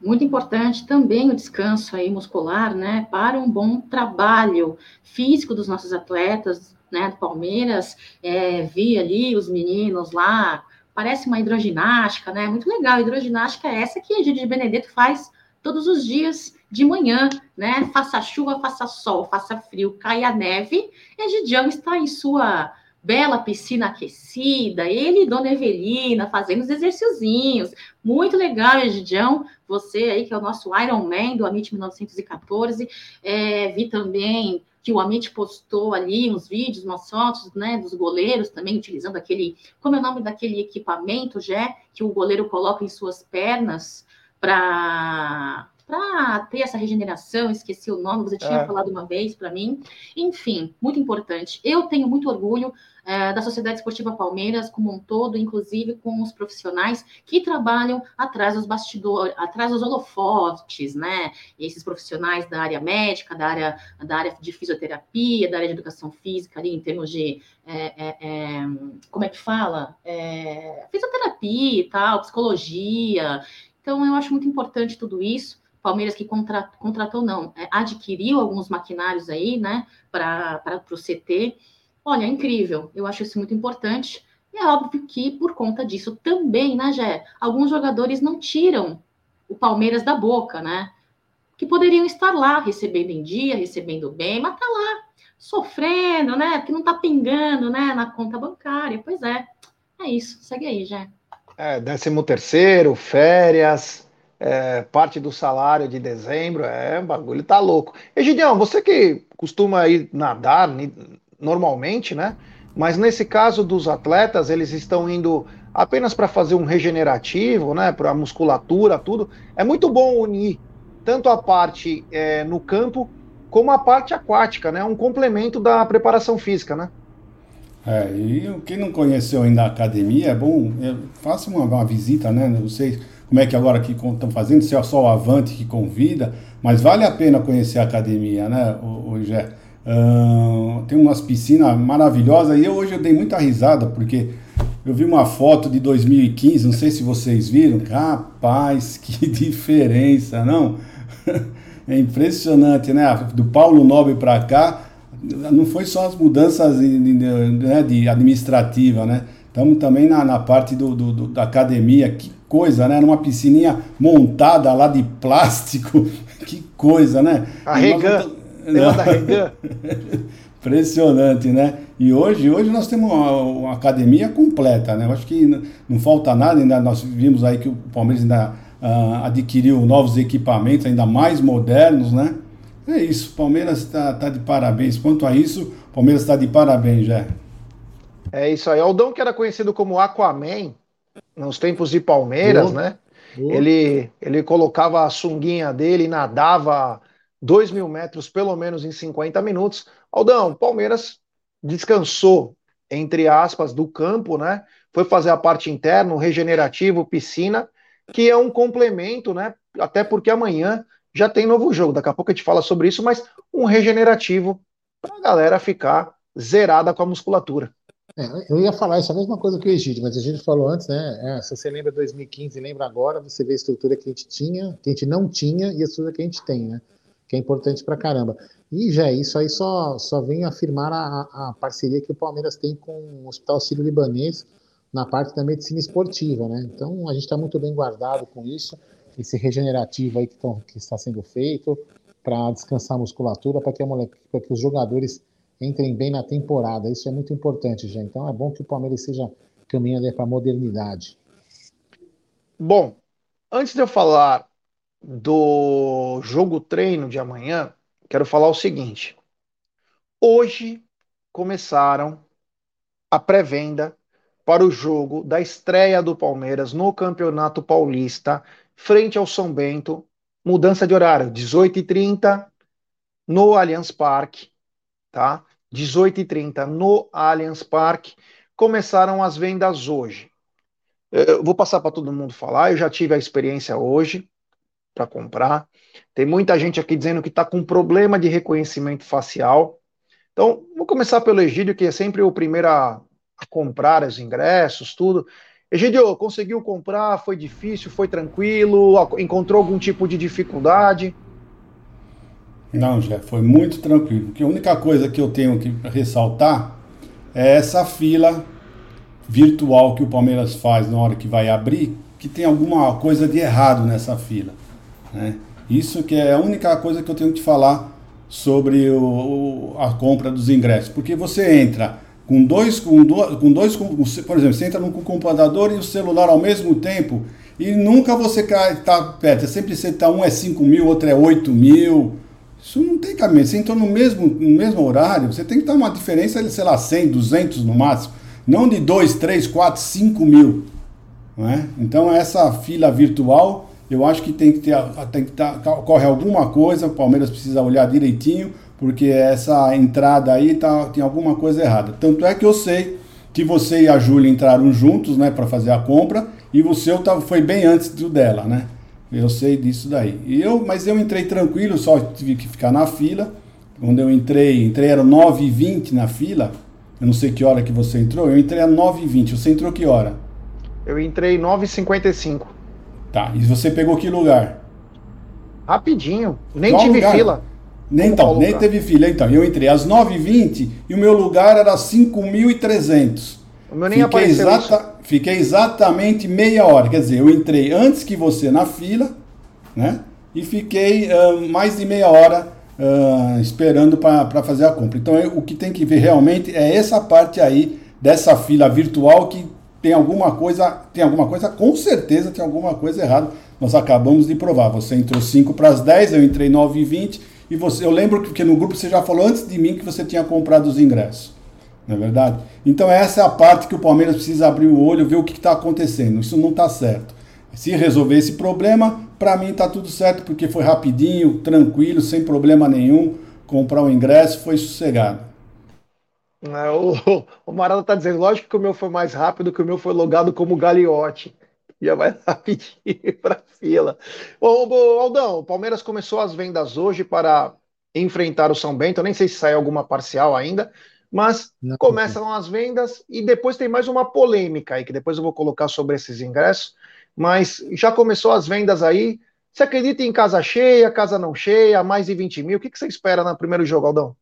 Muito importante também o descanso aí muscular, né, para um bom trabalho físico dos nossos atletas, né, do Palmeiras, é, vi ali os meninos lá, parece uma hidroginástica, né, muito legal, hidroginástica é essa que a Gigi Benedetto faz todos os dias de manhã, né, faça chuva, faça sol, faça frio, caia neve, e a Gidião está em sua bela piscina aquecida, ele e Dona Evelina fazendo os exercíciozinhos. Muito legal, Egidião. Você aí, que é o nosso Iron Man do Amit 1914. É, vi também que o Amit postou ali uns vídeos, umas fotos, né, dos goleiros também utilizando aquele, como é o nome daquele equipamento, já que o goleiro coloca em suas pernas para para ter essa regeneração, esqueci o nome, você tinha é. falado uma vez para mim. Enfim, muito importante. Eu tenho muito orgulho é, da Sociedade Esportiva Palmeiras como um todo, inclusive com os profissionais que trabalham atrás dos bastidores, atrás dos holofotes, né? Esses profissionais da área médica, da área, da área de fisioterapia, da área de educação física, ali em termos de é, é, é como é que fala? É, fisioterapia e tal, psicologia. Então, eu acho muito importante tudo isso. Palmeiras que contratou, contratou não, é, adquiriu alguns maquinários aí, né, para o CT. Olha, é incrível, eu acho isso muito importante. E é óbvio que, por conta disso também, né, Gé, alguns jogadores não tiram o Palmeiras da boca, né? Que poderiam estar lá, recebendo em dia, recebendo bem, mas tá lá, sofrendo, né? Que não tá pingando, né, na conta bancária. Pois é, é isso. Segue aí, Gé. É, décimo terceiro, férias, é, parte do salário de dezembro, é, o bagulho tá louco. Egidião, você que costuma ir nadar normalmente, né? Mas nesse caso dos atletas, eles estão indo apenas para fazer um regenerativo, né? Para musculatura, tudo. É muito bom unir tanto a parte é, no campo como a parte aquática, né? Um complemento da preparação física, né? É, e quem não conheceu ainda a academia, é bom, é, faça uma, uma visita, né? Sei como é que agora que estão fazendo, se é só o Avante que convida, mas vale a pena conhecer a academia, né, Gé? Uh, tem umas piscinas maravilhosas e eu, hoje eu dei muita risada porque eu vi uma foto de 2015, não sei se vocês viram, rapaz, [LAUGHS] que diferença, não? [LAUGHS] É impressionante, né? Do Paulo Nobre para cá, não foi só as mudanças de, né, administrativa, né? Estamos também na, na parte do, do, do, da academia, que coisa, né? Numa piscininha montada lá de plástico. [LAUGHS] que coisa, né? A Regan. Da Regan. [LAUGHS] Impressionante, né? E hoje, hoje nós temos uma, uma, academia completa, né? Eu acho que não, não, falta nada, ainda nós vimos aí que o Palmeiras ainda uh, adquiriu novos equipamentos, ainda mais modernos, né? É isso, o Palmeiras está tá de parabéns. Quanto a isso, o Palmeiras está de parabéns, já. É isso aí. Aldão, que era conhecido como Aquaman, nos tempos de Palmeiras, né? Ele, ele colocava a sunguinha dele e nadava dois mil metros, pelo menos em 50 minutos. Aldão, Palmeiras descansou, entre aspas, do campo, né? Foi fazer a parte interna, o regenerativo, piscina, que é um complemento, né? Até porque amanhã já tem novo jogo. Daqui a pouco a gente fala sobre isso, mas um regenerativo para a galera ficar zerada com a musculatura. É, eu ia falar isso, a mesma coisa que o Egídio, mas o Egídio falou antes, né? É, se você lembra 2015 e lembra agora, você vê a estrutura que a gente tinha, que a gente não tinha e a estrutura que a gente tem, né? Que é importante pra caramba. E já isso aí só, só vem afirmar a, a parceria que o Palmeiras tem com o Hospital Sírio-Libanês na parte da medicina esportiva, né? Então a gente está muito bem guardado com isso, esse regenerativo aí que, tão, que está sendo feito para descansar a musculatura, para que, que os jogadores entrem bem na temporada. Isso é muito importante, já. Então é bom que o Palmeiras seja caminhando para a modernidade. Bom, antes de eu falar do jogo treino de amanhã, quero falar o seguinte. Hoje começaram a pré-venda para o jogo da estreia do Palmeiras no Campeonato Paulista, frente ao São Bento. Mudança de horário, 18h30 no Allianz Parque, tá? 18h30 no Allianz Parque. Começaram as vendas hoje. Eu vou passar para todo mundo falar, eu já tive a experiência hoje para comprar. Tem muita gente aqui dizendo que está com problema de reconhecimento facial. Então, vou começar pelo Egídio, que é sempre o primeiro a, a comprar os ingressos, tudo. Egídio, conseguiu comprar? Foi difícil? Foi tranquilo? Encontrou algum tipo de dificuldade? Não, já foi muito tranquilo. Porque a única coisa que eu tenho que ressaltar é essa fila virtual que o Palmeiras faz na hora que vai abrir, que tem alguma coisa de errado nessa fila. Né? Isso que é a única coisa que eu tenho que falar sobre o, a compra dos ingressos. Porque você entra com dois, com dois, com dois por exemplo, você entra com o computador e o celular ao mesmo tempo e nunca você está perto. É sempre você está, um é 5 mil, outro é 8 mil. Isso não tem caminho. Você entrou no mesmo, no mesmo horário, você tem que dar uma diferença de, sei lá, 100, 200 no máximo. Não de 2, 3, 4, 5 mil. Não é? Então, essa fila virtual eu acho que tem que ter, tem que tá, ocorre alguma coisa, o Palmeiras precisa olhar direitinho, porque essa entrada aí tá, tem alguma coisa errada. Tanto é que eu sei que você e a Júlia entraram juntos, né, para fazer a compra, e o seu tá, foi bem antes do dela, né? Eu sei disso daí. E eu, mas eu entrei tranquilo, só tive que ficar na fila. Quando eu entrei, entrei era 9h20 na fila. Eu não sei que hora que você entrou. Eu entrei às 9h20. Você entrou que hora? Eu entrei 9h55. Tá, e você pegou que lugar? Rapidinho, nem Qual tive lugar? fila. Nem, então, nem teve fila. Então, eu entrei às 9h20 e o meu lugar era 5.300. O meu nem fiquei, exata, fiquei exatamente meia hora. Quer dizer, eu entrei antes que você na fila, né? E fiquei uh, mais de meia hora uh, esperando para fazer a compra. Então, eu, o que tem que ver realmente é essa parte aí dessa fila virtual que tem alguma coisa, tem alguma coisa, com certeza tem alguma coisa errada. Nós acabamos de provar. Você entrou 5 para as 10, eu entrei 9 e 20 e você, eu lembro que no grupo você já falou antes de mim que você tinha comprado os ingressos. Não é verdade? Então essa é a parte que o Palmeiras precisa abrir o olho, ver o que está acontecendo. Isso não está certo. Se resolver esse problema, para mim está tudo certo, porque foi rapidinho, tranquilo, sem problema nenhum. Comprar o ingresso foi sossegado. É, o, o Marada tá dizendo, lógico que o meu foi mais rápido, que o meu foi logado como Gagliotti. Ia mais [LAUGHS] rapidinho para fila. Ô, ô, Aldão, o Palmeiras começou as vendas hoje para enfrentar o São Bento. Eu nem sei se saiu alguma parcial ainda, mas não, começam não. as vendas e depois tem mais uma polêmica aí, que depois eu vou colocar sobre esses ingressos. Mas já começou as vendas aí. Você acredita em casa cheia, casa não cheia, mais de 20 mil? O que, que você espera no primeiro jogo, Aldão?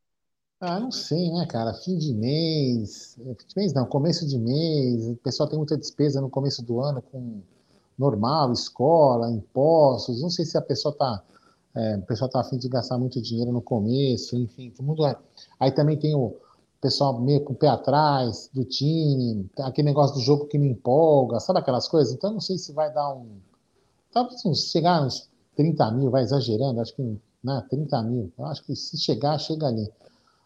Ah, não sei, né, cara? Fim de mês, fim de mês não, começo de mês, o pessoal tem muita despesa no começo do ano com normal, escola, impostos. Não sei se a pessoa tá, é, o pessoal tá afim de gastar muito dinheiro no começo, enfim, todo mundo é. Aí também tem o pessoal meio com o pé atrás do time, aquele negócio do jogo que me empolga, sabe aquelas coisas? Então não sei se vai dar um. Talvez uns, chegar uns 30 mil, vai exagerando, acho que né, 30 mil. Eu acho que se chegar, chega ali.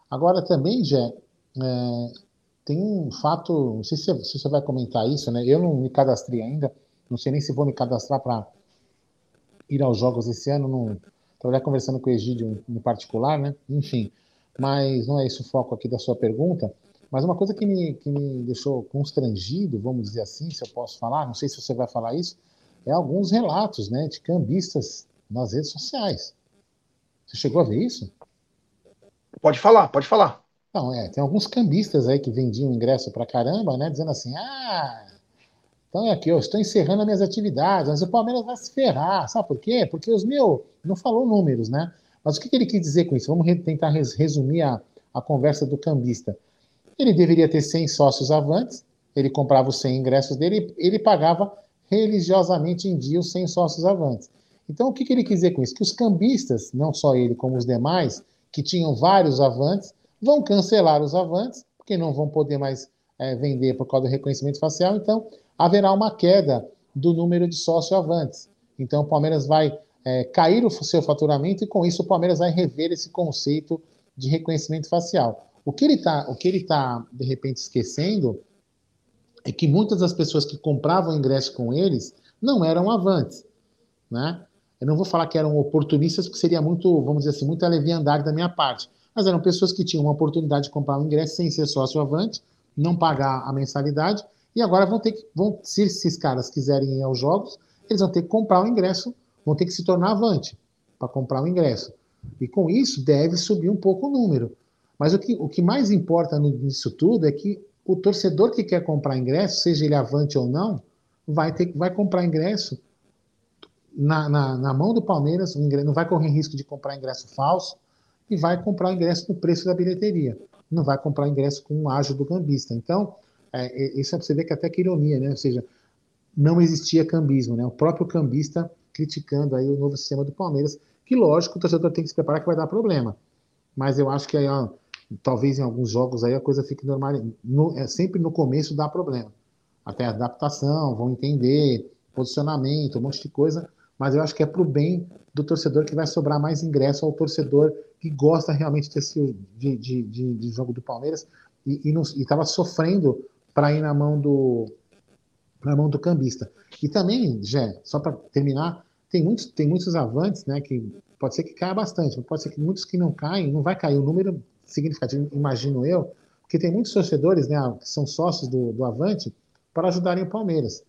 Agora também, Jé, é, tem um fato, não sei se você, se você vai comentar isso, né? Eu não me cadastrei ainda, não sei nem se vou me cadastrar para ir aos jogos esse ano, não estou conversando com o Egídio no particular, né? Enfim, mas não é esse o foco aqui da sua pergunta. Mas uma coisa que me, que me deixou constrangido, vamos dizer assim, se eu posso falar, não sei se você vai falar isso, é alguns relatos né, de cambistas nas redes sociais. Você chegou a ver isso? Pode falar, pode falar. Não, é, tem alguns cambistas aí que vendiam ingresso pra caramba, né? Dizendo assim, ah, então é aqui, eu estou encerrando as minhas atividades, mas o Palmeiras vai se ferrar. Sabe por quê? Porque os meus, não falou números, né? Mas o que, ele quis dizer com isso? Vamos tentar resumir a, a conversa do cambista. Ele deveria ter 100 sócios avantes, ele comprava os 100 ingressos dele, ele pagava religiosamente em dia os 100 sócios avantes. Então, o que, que ele quis dizer com isso? Que os cambistas, não só ele como os demais, que tinham vários avantes, vão cancelar os avantes, porque não vão poder mais é, vender por causa do reconhecimento facial, então haverá uma queda do número de sócio avantes. Então o Palmeiras vai é, cair o seu faturamento e com isso o Palmeiras vai rever esse conceito de reconhecimento facial. O que ele está, o que ele tá de repente esquecendo é que muitas das pessoas que compravam ingresso com eles não eram avantes, né? Eu não vou falar que eram oportunistas, porque seria muito, vamos dizer assim, muita leviandade da minha parte. Mas eram pessoas que tinham uma oportunidade de comprar um ingresso sem ser sócio avante, não pagar a mensalidade, e agora vão ter que, vão, se esses caras quiserem ir aos jogos, eles vão ter que comprar o ingresso, vão ter que se tornar avante para comprar o ingresso. E com isso deve subir um pouco o número. Mas o que, o que mais importa nisso tudo é que o torcedor que quer comprar ingresso, seja ele avante ou não, vai ter vai comprar ingresso na, na, na mão do Palmeiras, não vai correr risco de comprar ingresso falso e vai comprar ingresso no preço da bilheteria. Não vai comprar ingresso com o ágio do cambista. Então, é, isso é para você ver que até que ironia, né? Ou seja, não existia cambismo, né? O próprio cambista criticando aí o novo sistema do Palmeiras, que lógico o torcedor tem que se preparar que vai dar problema. Mas eu acho que aí, ó, talvez em alguns jogos aí a coisa fique normal. No, é, sempre no começo dá problema. Até adaptação, vão entender, posicionamento, um monte de coisa mas eu acho que é para o bem do torcedor que vai sobrar mais ingresso ao torcedor que gosta realmente desse, de, de, de, de jogo do Palmeiras e estava sofrendo para ir na mão do na mão do cambista. E também, Jé, só para terminar, tem muitos, tem muitos avantes, né, que pode ser que caia bastante, pode ser que muitos que não caem, não vai cair o número significativo, imagino eu, porque tem muitos torcedores, né, que são sócios do, do Avante, para ajudarem o Palmeiras.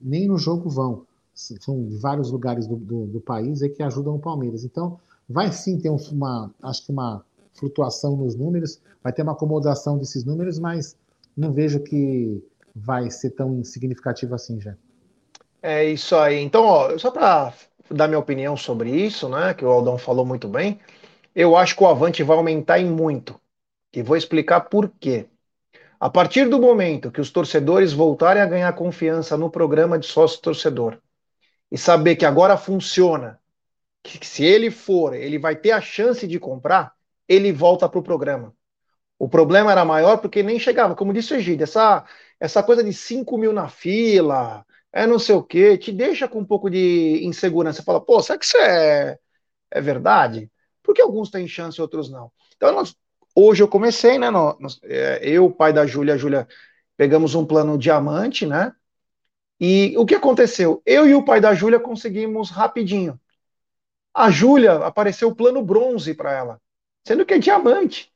Nem no jogo vão são de vários lugares do, do, do, país é que ajudam o Palmeiras. Então, vai sim ter uma, acho que uma flutuação nos números, vai ter uma acomodação desses números, mas não vejo que vai ser tão significativo assim já. É isso aí. Então, ó, só para dar minha opinião sobre isso, né, que o Aldão falou muito bem, eu acho que o Avante vai aumentar em muito. E vou explicar por quê. A partir do momento que os torcedores voltarem a ganhar confiança no programa de sócio torcedor, e saber que agora funciona, que se ele for, ele vai ter a chance de comprar, ele volta para o programa. O problema era maior porque nem chegava, como disse o Egídio, essa, essa coisa de 5 mil na fila, é não sei o que, te deixa com um pouco de insegurança. Você fala, pô, será que isso é, é verdade? Porque alguns têm chance e outros não. Então, nós, hoje eu comecei, né? Nós, é, eu, pai da Júlia, a Júlia, pegamos um plano diamante, né? E o que aconteceu? Eu e o pai da Júlia conseguimos rapidinho. A Júlia apareceu o plano bronze para ela, sendo que é diamante.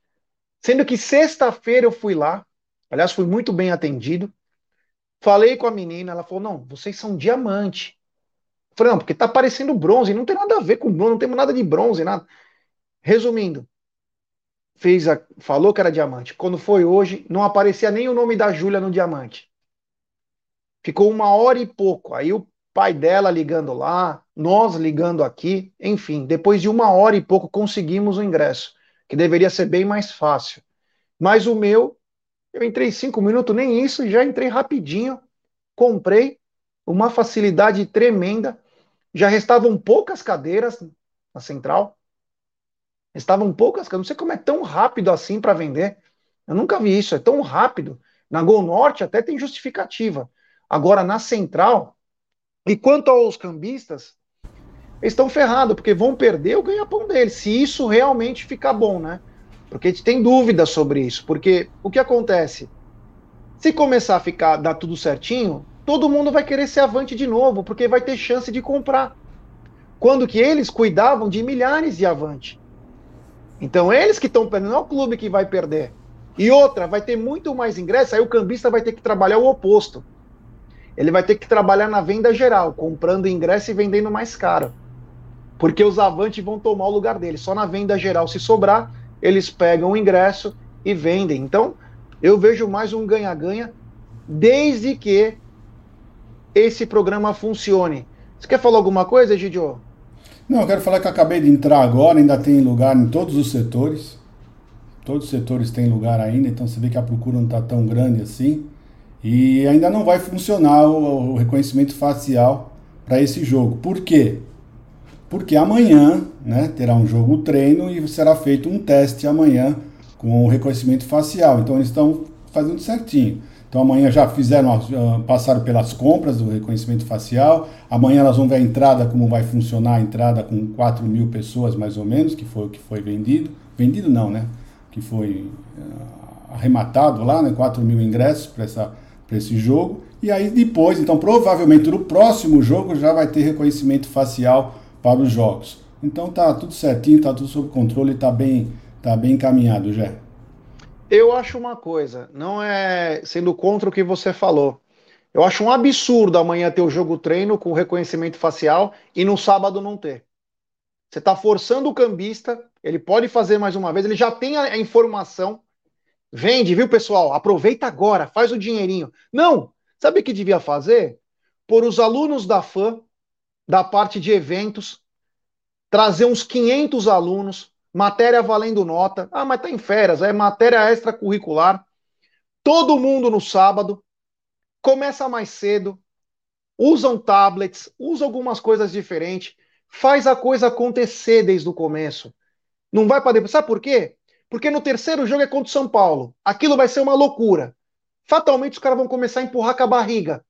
Sendo que sexta-feira eu fui lá, aliás, fui muito bem atendido. Falei com a menina, ela falou: não, vocês são diamante. Falei, não, porque tá parecendo bronze, não tem nada a ver com bronze, não temos nada de bronze, nada. Resumindo, fez a, falou que era diamante. Quando foi hoje, não aparecia nem o nome da Júlia no diamante. Ficou uma hora e pouco. Aí o pai dela ligando lá, nós ligando aqui, enfim, depois de uma hora e pouco conseguimos o ingresso, que deveria ser bem mais fácil. Mas o meu, eu entrei cinco minutos, nem isso, já entrei rapidinho, comprei, uma facilidade tremenda. Já restavam poucas cadeiras na central. Estavam poucas, eu não sei como é tão rápido assim para vender. Eu nunca vi isso, é tão rápido. Na Gol Norte até tem justificativa. Agora, na central, e quanto aos cambistas, eles estão ferrados, porque vão perder o ganha-pão deles, se isso realmente ficar bom, né? Porque a gente tem dúvidas sobre isso. Porque o que acontece? Se começar a ficar, dar tudo certinho, todo mundo vai querer ser avante de novo, porque vai ter chance de comprar. Quando que eles cuidavam de milhares de avante. Então, eles que estão perdendo, não é o clube que vai perder. E outra, vai ter muito mais ingresso, aí o cambista vai ter que trabalhar o oposto ele vai ter que trabalhar na venda geral, comprando ingresso e vendendo mais caro. Porque os avantes vão tomar o lugar dele. Só na venda geral, se sobrar, eles pegam o ingresso e vendem. Então, eu vejo mais um ganha-ganha, desde que esse programa funcione. Você quer falar alguma coisa, Gidio? Não, eu quero falar que eu acabei de entrar agora, ainda tem lugar em todos os setores. Todos os setores têm lugar ainda, então você vê que a procura não está tão grande assim. E ainda não vai funcionar o, o reconhecimento facial para esse jogo. Por quê? Porque amanhã né, terá um jogo treino e será feito um teste amanhã com o reconhecimento facial. Então eles estão fazendo certinho. Então amanhã já fizeram, uh, passaram pelas compras do reconhecimento facial. Amanhã elas vão ver a entrada, como vai funcionar a entrada com 4 mil pessoas mais ou menos, que foi o que foi vendido. Vendido não, né? Que foi uh, arrematado lá, né? 4 mil ingressos para esse jogo. E aí depois, então provavelmente no próximo jogo já vai ter reconhecimento facial para os jogos. Então tá tudo certinho, tá tudo sob controle, tá bem, tá bem encaminhado já. Eu acho uma coisa, não é sendo contra o que você falou. Eu acho um absurdo amanhã ter o jogo treino com reconhecimento facial e no sábado não ter. Você está forçando o cambista, ele pode fazer mais uma vez, ele já tem a, informação. Vende, viu, pessoal? Aproveita agora, faz o dinheirinho. Não! Sabe o que devia fazer? Por os alunos da FAM, da parte de eventos, trazer uns 500 alunos, matéria valendo nota. Ah, mas tá em férias, é matéria extracurricular. Todo mundo no sábado, começa mais cedo, usam tablets, usa algumas coisas diferentes, faz a coisa acontecer desde o começo. Não vai para depois. Sabe por quê? Porque no terceiro jogo é contra o São Paulo. Aquilo vai ser uma loucura. Fatalmente os caras vão começar a empurrar com a barriga.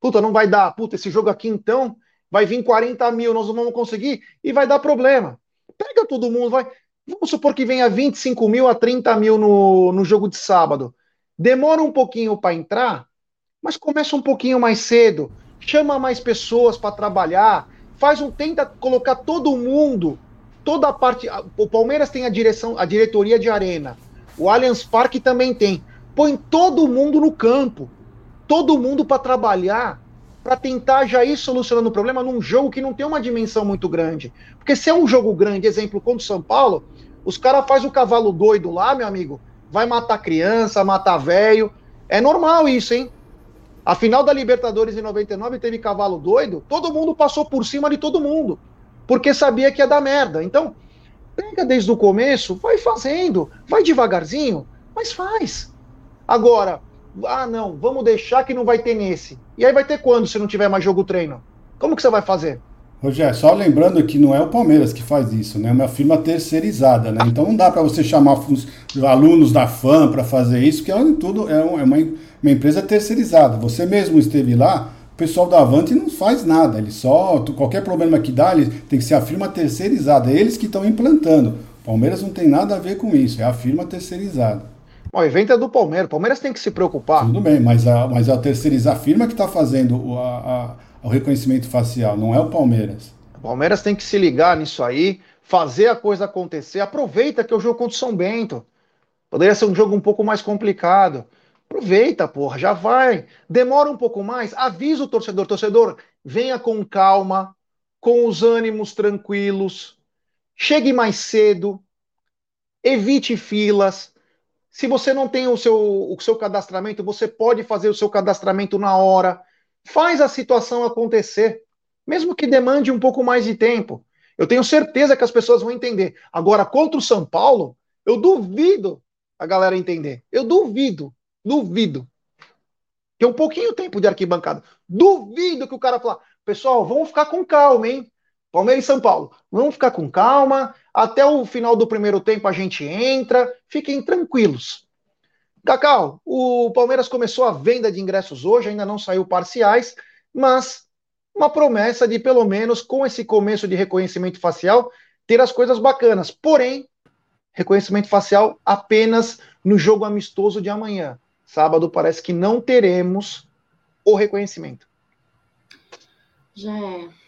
Puta, não vai dar. Puta, esse jogo aqui então vai vir 40 mil, nós não vamos conseguir e vai dar problema. Pega todo mundo, vai. Vamos supor que venha 25 mil a 30 mil no, no jogo de sábado. Demora um pouquinho para entrar, mas começa um pouquinho mais cedo. Chama mais pessoas para trabalhar. Faz um. Tenta colocar todo mundo, toda a parte. O Palmeiras tem a direção, a diretoria de arena. O Allianz Parque também tem. Põe todo mundo no campo. Todo mundo para trabalhar para tentar já ir solucionando o problema num jogo que não tem uma dimensão muito grande. Porque se é um jogo grande, exemplo, contra o São Paulo, os caras fazem o cavalo doido lá, meu amigo, vai matar criança, matar velho. É normal isso, hein? A final da Libertadores em 99 teve cavalo doido, todo mundo passou por cima de todo mundo, porque sabia que ia dar merda. Então, pega desde o começo, vai fazendo, vai devagarzinho, mas faz. Agora, ah, não, vamos deixar que não vai ter nesse. E aí vai ter quando se não tiver mais jogo treino? Como que você vai fazer? Rogério, só lembrando que não é o Palmeiras que faz isso, né? É uma firma terceirizada, né? Então não dá para você chamar os alunos da FAM para fazer isso, que é tudo é, uma, uma empresa terceirizada. Você mesmo esteve lá, o pessoal da Avante não faz nada, ele só qualquer problema que dá, ele tem que ser a firma terceirizada, é eles que estão implantando. O Palmeiras não tem nada a ver com isso, é a firma terceirizada. O evento é do Palmeiras. O Palmeiras tem que se preocupar. Tudo bem, mas a, mas a terceirizar a firma que está fazendo o, a, a, o reconhecimento facial, não é o Palmeiras. O Palmeiras tem que se ligar nisso aí, fazer a coisa acontecer. Aproveita que é o jogo contra o São Bento. Poderia ser um jogo um pouco mais complicado. Aproveita, porra, já vai. Demora um pouco mais, avisa o torcedor. Torcedor, venha com calma, com os ânimos tranquilos, chegue mais cedo, evite filas se você não tem o seu, o seu cadastramento, você pode fazer o seu cadastramento na hora. Faz a situação acontecer, mesmo que demande um pouco mais de tempo. Eu tenho certeza que as pessoas vão entender. Agora, contra o São Paulo, eu duvido a galera entender. Eu duvido, duvido. É um pouquinho tempo de arquibancada. Duvido que o cara falar, pessoal, vamos ficar com calma, hein? Palmeiras e São Paulo, vamos ficar com calma. Até o final do primeiro tempo a gente entra. Fiquem tranquilos. Cacau, o Palmeiras começou a venda de ingressos hoje, ainda não saiu parciais, mas uma promessa de, pelo menos, com esse começo de reconhecimento facial, ter as coisas bacanas. Porém, reconhecimento facial apenas no jogo amistoso de amanhã. Sábado parece que não teremos o reconhecimento. Já é.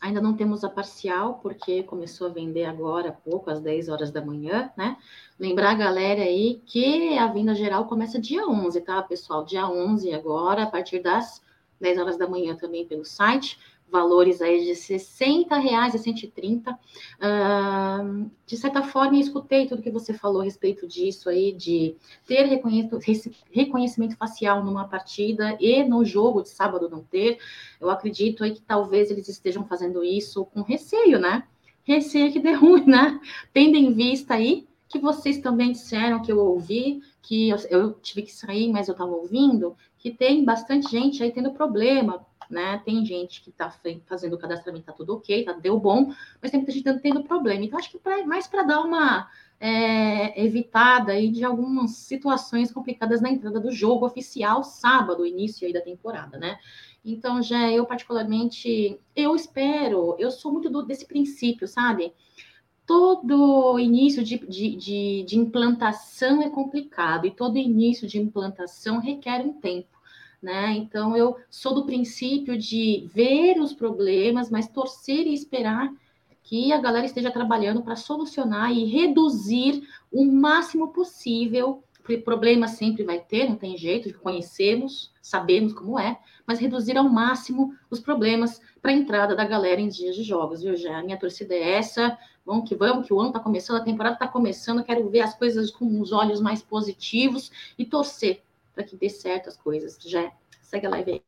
Ainda não temos a parcial, porque começou a vender agora há pouco, às 10 horas da manhã, né? Lembrar a galera aí que a venda geral começa dia 11, tá, pessoal? Dia 11 agora, a partir das 10 horas da manhã também pelo site valores aí de 60 reais a 130. Uh, de certa forma, eu escutei tudo que você falou a respeito disso aí, de ter reconhecimento facial numa partida e no jogo de sábado não ter. Eu acredito aí que talvez eles estejam fazendo isso com receio, né? Receio que dê [LAUGHS] ruim, né? Tendo em vista aí que vocês também disseram que eu ouvi, que eu, eu tive que sair, mas eu estava ouvindo, que tem bastante gente aí tendo problema né? Tem gente que está fazendo o cadastramento, tá tudo ok, tá, deu bom, mas tem muita gente tendo problema. Então, acho que pra, mais para dar uma é, evitada aí de algumas situações complicadas na entrada do jogo oficial, sábado, início aí da temporada, né? Então, já eu particularmente, eu espero, eu sou muito do, desse princípio, sabe? todo início de, de, de, de, implantação é complicado e todo início de implantação requer um tempo. Né? Então eu sou do princípio de ver os problemas, mas torcer e esperar que a galera esteja trabalhando para solucionar e reduzir o máximo possível. Problema sempre vai ter, não tem jeito, conhecemos, sabemos como é, mas reduzir ao máximo os problemas para a entrada da galera em dias de jogos, viu, já? A minha torcida é essa, vamos que vamos, que o ano está começando, a temporada está começando, quero ver as coisas com os olhos mais positivos e torcer para que dê certo as coisas. Já segue a live aí.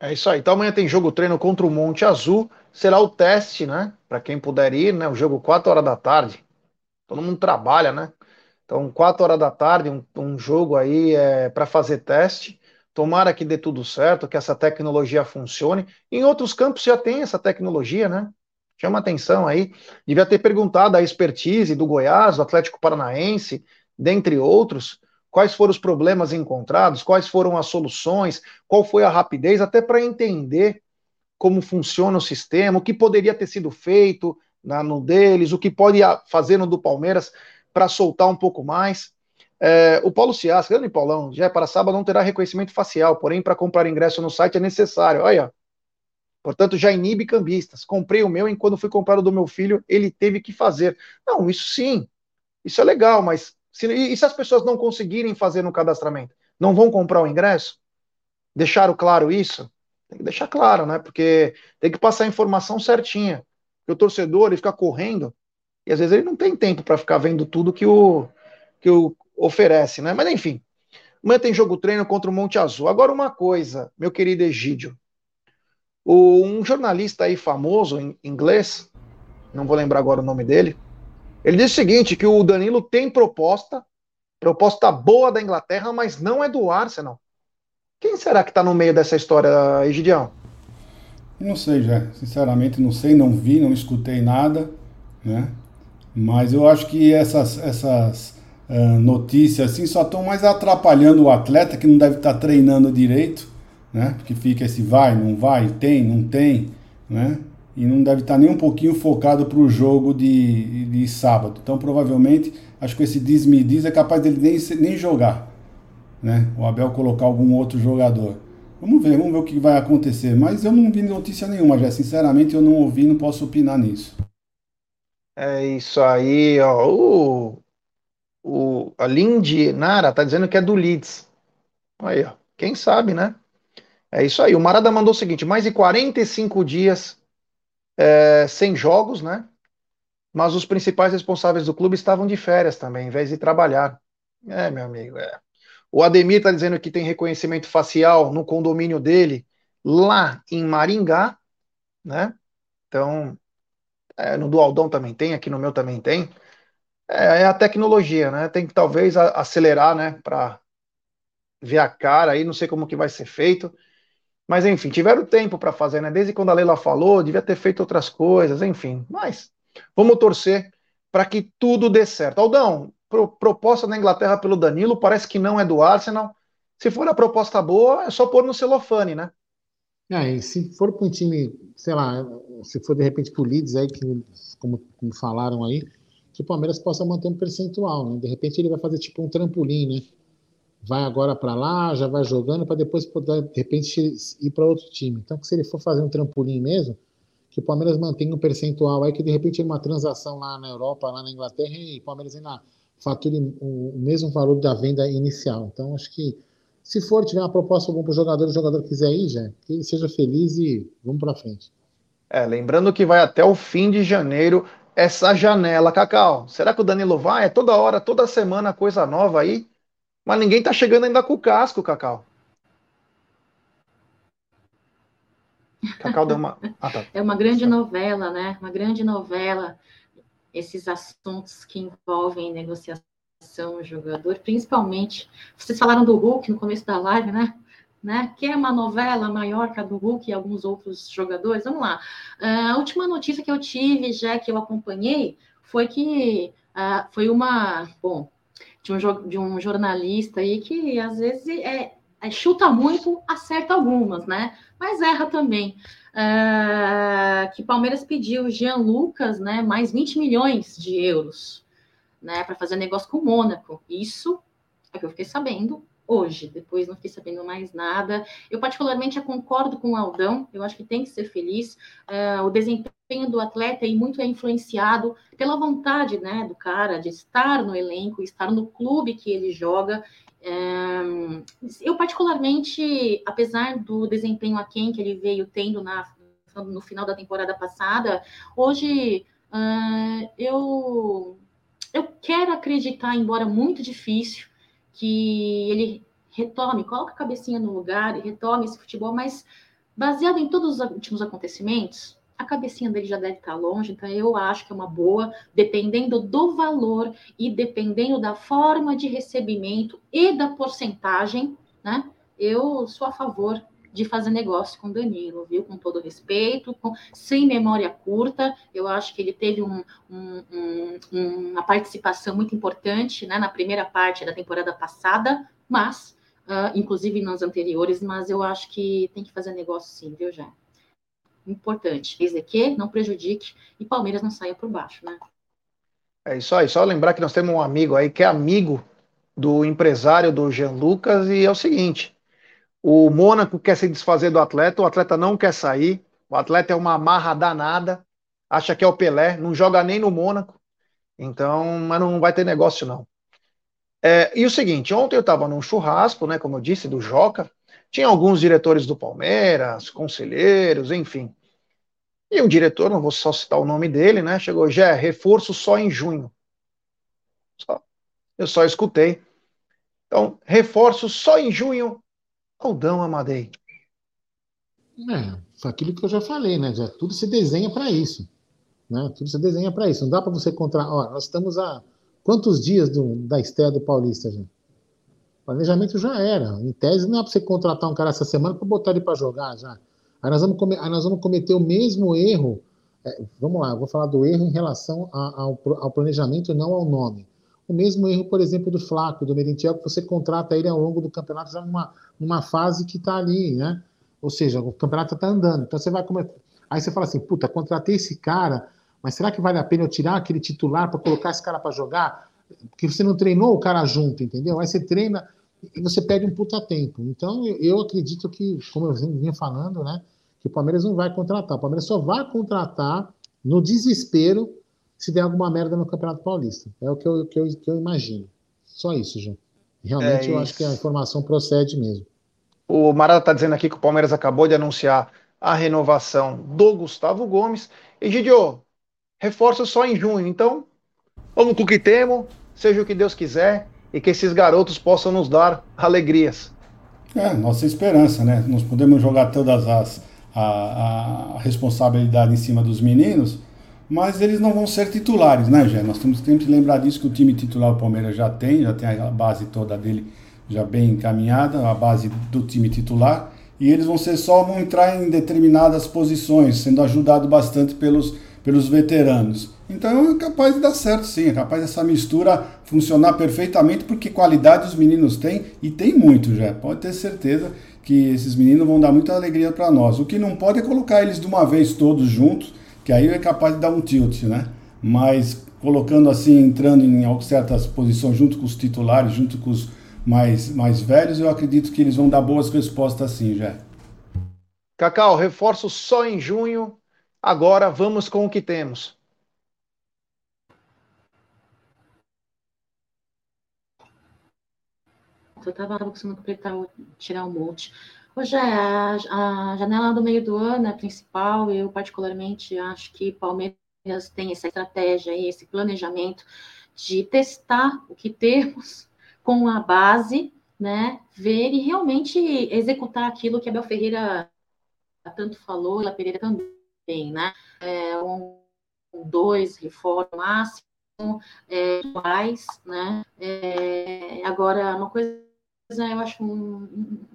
É isso aí. Então amanhã tem jogo treino contra o Monte Azul. Será o teste, né? Para quem puder ir, né? O jogo 4 horas da tarde. Todo mundo trabalha, né? Então, 4 horas da tarde, um, um jogo aí é, para fazer teste. Tomara que dê tudo certo, que essa tecnologia funcione. Em outros campos já tem essa tecnologia, né? Chama atenção aí. Devia ter perguntado a expertise do Goiás, do Atlético Paranaense, dentre outros quais foram os problemas encontrados, quais foram as soluções, qual foi a rapidez, até para entender como funciona o sistema, o que poderia ter sido feito na, no deles, o que pode fazer no do Palmeiras para soltar um pouco mais. É, o Paulo Cias, grande Paulão, já é para sábado não terá reconhecimento facial, porém para comprar ingresso no site é necessário. Olha, portanto já inibe cambistas. Comprei o meu e quando fui comprar o do meu filho, ele teve que fazer. Não, isso sim, isso é legal, mas se, e, se as pessoas não conseguirem fazer no cadastramento? Não vão comprar o ingresso? Deixaram claro isso? Tem que deixar claro, né? Porque tem que passar a informação certinha. Porque o torcedor ele fica correndo e às vezes ele não tem tempo para ficar vendo tudo que o que o oferece, né? Mas enfim. Amanhã tem jogo treino contra o Monte Azul. Agora uma coisa, meu querido Egídio. O, um jornalista aí famoso em inglês, não vou lembrar agora o nome dele, ele diz o seguinte: que o Danilo tem proposta, proposta boa da Inglaterra, mas não é do Arsenal. Quem será que está no meio dessa história, Egidião? Não sei, já. Sinceramente, não sei, não vi, não escutei nada, né? Mas eu acho que essas, essas uh, notícias assim só estão mais atrapalhando o atleta que não deve estar tá treinando direito, né? Porque fica esse vai, não vai, tem, não tem, né? E não deve estar nem um pouquinho focado para o jogo de, de sábado. Então, provavelmente, acho que esse diz-me diz é capaz dele nem, nem jogar. Né? O Abel colocar algum outro jogador. Vamos ver, vamos ver o que vai acontecer. Mas eu não vi notícia nenhuma, já. Sinceramente, eu não ouvi, não posso opinar nisso. É isso aí, ó. O, o, a Lindy Nara tá dizendo que é do Leeds. Aí, ó. Quem sabe, né? É isso aí. O Marada mandou o seguinte: mais de 45 dias é, sem jogos, né? Mas os principais responsáveis do clube estavam de férias também, em vez de trabalhar. É, meu amigo, é. O Ademir está dizendo que tem reconhecimento facial no condomínio dele, lá em Maringá, né? Então, é, no do Aldão também tem, aqui no meu também tem. É, é a tecnologia, né? Tem que talvez acelerar, né? Para ver a cara aí, não sei como que vai ser feito. Mas enfim, tiveram tempo para fazer, né? Desde quando a Leila falou, devia ter feito outras coisas, enfim. Mas vamos torcer para que tudo dê certo. Aldão, pro, proposta na Inglaterra pelo Danilo, parece que não é do Arsenal. Se for a proposta boa, é só pôr no celofane, né? É, se for para um time, sei lá, se for de repente pro Leeds aí, que, como, como falaram aí, que o Palmeiras possa manter um percentual, né? De repente ele vai fazer tipo um trampolim, né? Vai agora para lá, já vai jogando para depois poder, de repente, ir para outro time. Então, se ele for fazer um trampolim mesmo, que o Palmeiras mantenha um percentual aí, que de repente uma transação lá na Europa, lá na Inglaterra, e o Palmeiras ainda fature o mesmo valor da venda inicial. Então, acho que se for tiver uma proposta bom para o jogador, o jogador quiser ir, já, que ele seja feliz e vamos para frente. É, lembrando que vai até o fim de janeiro essa janela, Cacau. Será que o Danilo vai? É toda hora, toda semana coisa nova aí. Mas ninguém tá chegando ainda com o casco, Cacau. Cacau deu uma. [LAUGHS] Ah, tá. É uma grande novela, né? Uma grande novela. Esses assuntos que envolvem negociação, jogador, principalmente. Vocês falaram do Hulk no começo da live, né? Né? Que é uma novela maior que a do Hulk e alguns outros jogadores. Vamos lá. Uh, a última notícia que eu tive, já que eu acompanhei, foi que uh, foi uma. Bom, de um, de um jornalista aí que às vezes é, é, chuta muito, acerta algumas, né? Mas erra também. Uh, que Palmeiras pediu Jean Lucas, né? Mais 20 milhões de euros, né? Para fazer negócio com o Mônaco. Isso é que eu fiquei sabendo hoje, depois não fiquei sabendo mais nada. Eu particularmente concordo com o Aldão, eu acho que tem que ser feliz. Uh, o desempenho do atleta e muito é influenciado pela vontade né, do cara de estar no elenco, estar no clube que ele joga. Uh, eu particularmente, apesar do desempenho aquém que ele veio tendo na, no final da temporada passada, hoje uh, eu, eu quero acreditar, embora muito difícil, que ele retome, coloque a cabecinha no lugar e retome esse futebol, mas baseado em todos os últimos acontecimentos, a cabecinha dele já deve estar longe, então eu acho que é uma boa, dependendo do valor e dependendo da forma de recebimento e da porcentagem, né? Eu sou a favor de fazer negócio com Danilo, viu? Com todo respeito, com, sem memória curta. Eu acho que ele teve um, um, um, uma participação muito importante né, na primeira parte da temporada passada, mas, uh, inclusive nas anteriores, mas eu acho que tem que fazer negócio sim, viu, já? Importante. Que não prejudique e Palmeiras não saia por baixo, né? É isso aí. Só lembrar que nós temos um amigo aí que é amigo do empresário do Jean Lucas e é o seguinte o Mônaco quer se desfazer do atleta, o atleta não quer sair. O atleta é uma marra danada, acha que é o Pelé, não joga nem no Mônaco. Então, mas não vai ter negócio, não. É, e o seguinte, ontem eu estava num churrasco, né, como eu disse, do Joca, tinha alguns diretores do Palmeiras, conselheiros, enfim. E o diretor, não vou só citar o nome dele, né, chegou, já reforço só em junho. Só, eu só escutei. Então, reforço só em junho Aldão Amadei. É, aquilo que eu já falei, né? Já, tudo se desenha para isso. Né? Tudo se desenha para isso. Não dá para você encontrar. Ó, nós estamos a quantos dias do, da estreia do Paulista? O planejamento já era. Em tese, não é para você contratar um cara essa semana para botar ele para jogar já. Aí nós, vamos aí nós vamos cometer o mesmo erro. É, vamos lá, vou falar do erro em relação a, ao, ao planejamento e não ao nome. O mesmo erro, por exemplo, do Flaco, do Merentiel, que você contrata ele ao longo do campeonato já numa, numa fase que está ali, né? Ou seja, o campeonato está andando. Então você vai começar. Aí você fala assim, puta, contratei esse cara, mas será que vale a pena eu tirar aquele titular para colocar esse cara para jogar? Porque você não treinou o cara junto, entendeu? Aí você treina e você perde um puta tempo. Então eu acredito que, como eu vinha falando, né? Que o Palmeiras não vai contratar. O Palmeiras só vai contratar no desespero se der alguma merda no Campeonato Paulista. É o que eu, que eu, que eu imagino. Só isso, João. Realmente é eu acho que a informação procede mesmo. O Marada está dizendo aqui que o Palmeiras acabou de anunciar a renovação do Gustavo Gomes. E Gidio, reforço só em junho. Então, vamos com o que temos, seja o que Deus quiser, e que esses garotos possam nos dar alegrias. É, nossa esperança, né? Nós podemos jogar todas as a, a responsabilidade em cima dos meninos, mas eles não vão ser titulares, né, Gé? Nós temos que lembrar disso que o time titular do Palmeiras já tem, já tem a base toda dele já bem encaminhada, a base do time titular, e eles vão ser só vão entrar em determinadas posições, sendo ajudado bastante pelos, pelos veteranos. Então é capaz de dar certo sim, é capaz dessa mistura funcionar perfeitamente, porque qualidade os meninos têm, e tem muito já, pode ter certeza que esses meninos vão dar muita alegria para nós. O que não pode é colocar eles de uma vez todos juntos, que aí é capaz de dar um tilt, né? Mas colocando assim, entrando em certas posições junto com os titulares, junto com os mais, mais velhos, eu acredito que eles vão dar boas respostas sim, já. Cacau, reforço só em junho. Agora vamos com o que temos. Eu estava conseguindo completar, tirar um monte. Hoje é a, a, janela do meio do ano é principal. Eu, particularmente, acho que Palmeiras tem essa estratégia e esse planejamento de testar o que temos [LAUGHS] com a base, né? Ver e realmente executar aquilo que a Bel Ferreira tanto falou, e a Pereira também, né? É, um, dois reformas máximo, é, mais, né? É, agora, uma coisa eu acho um,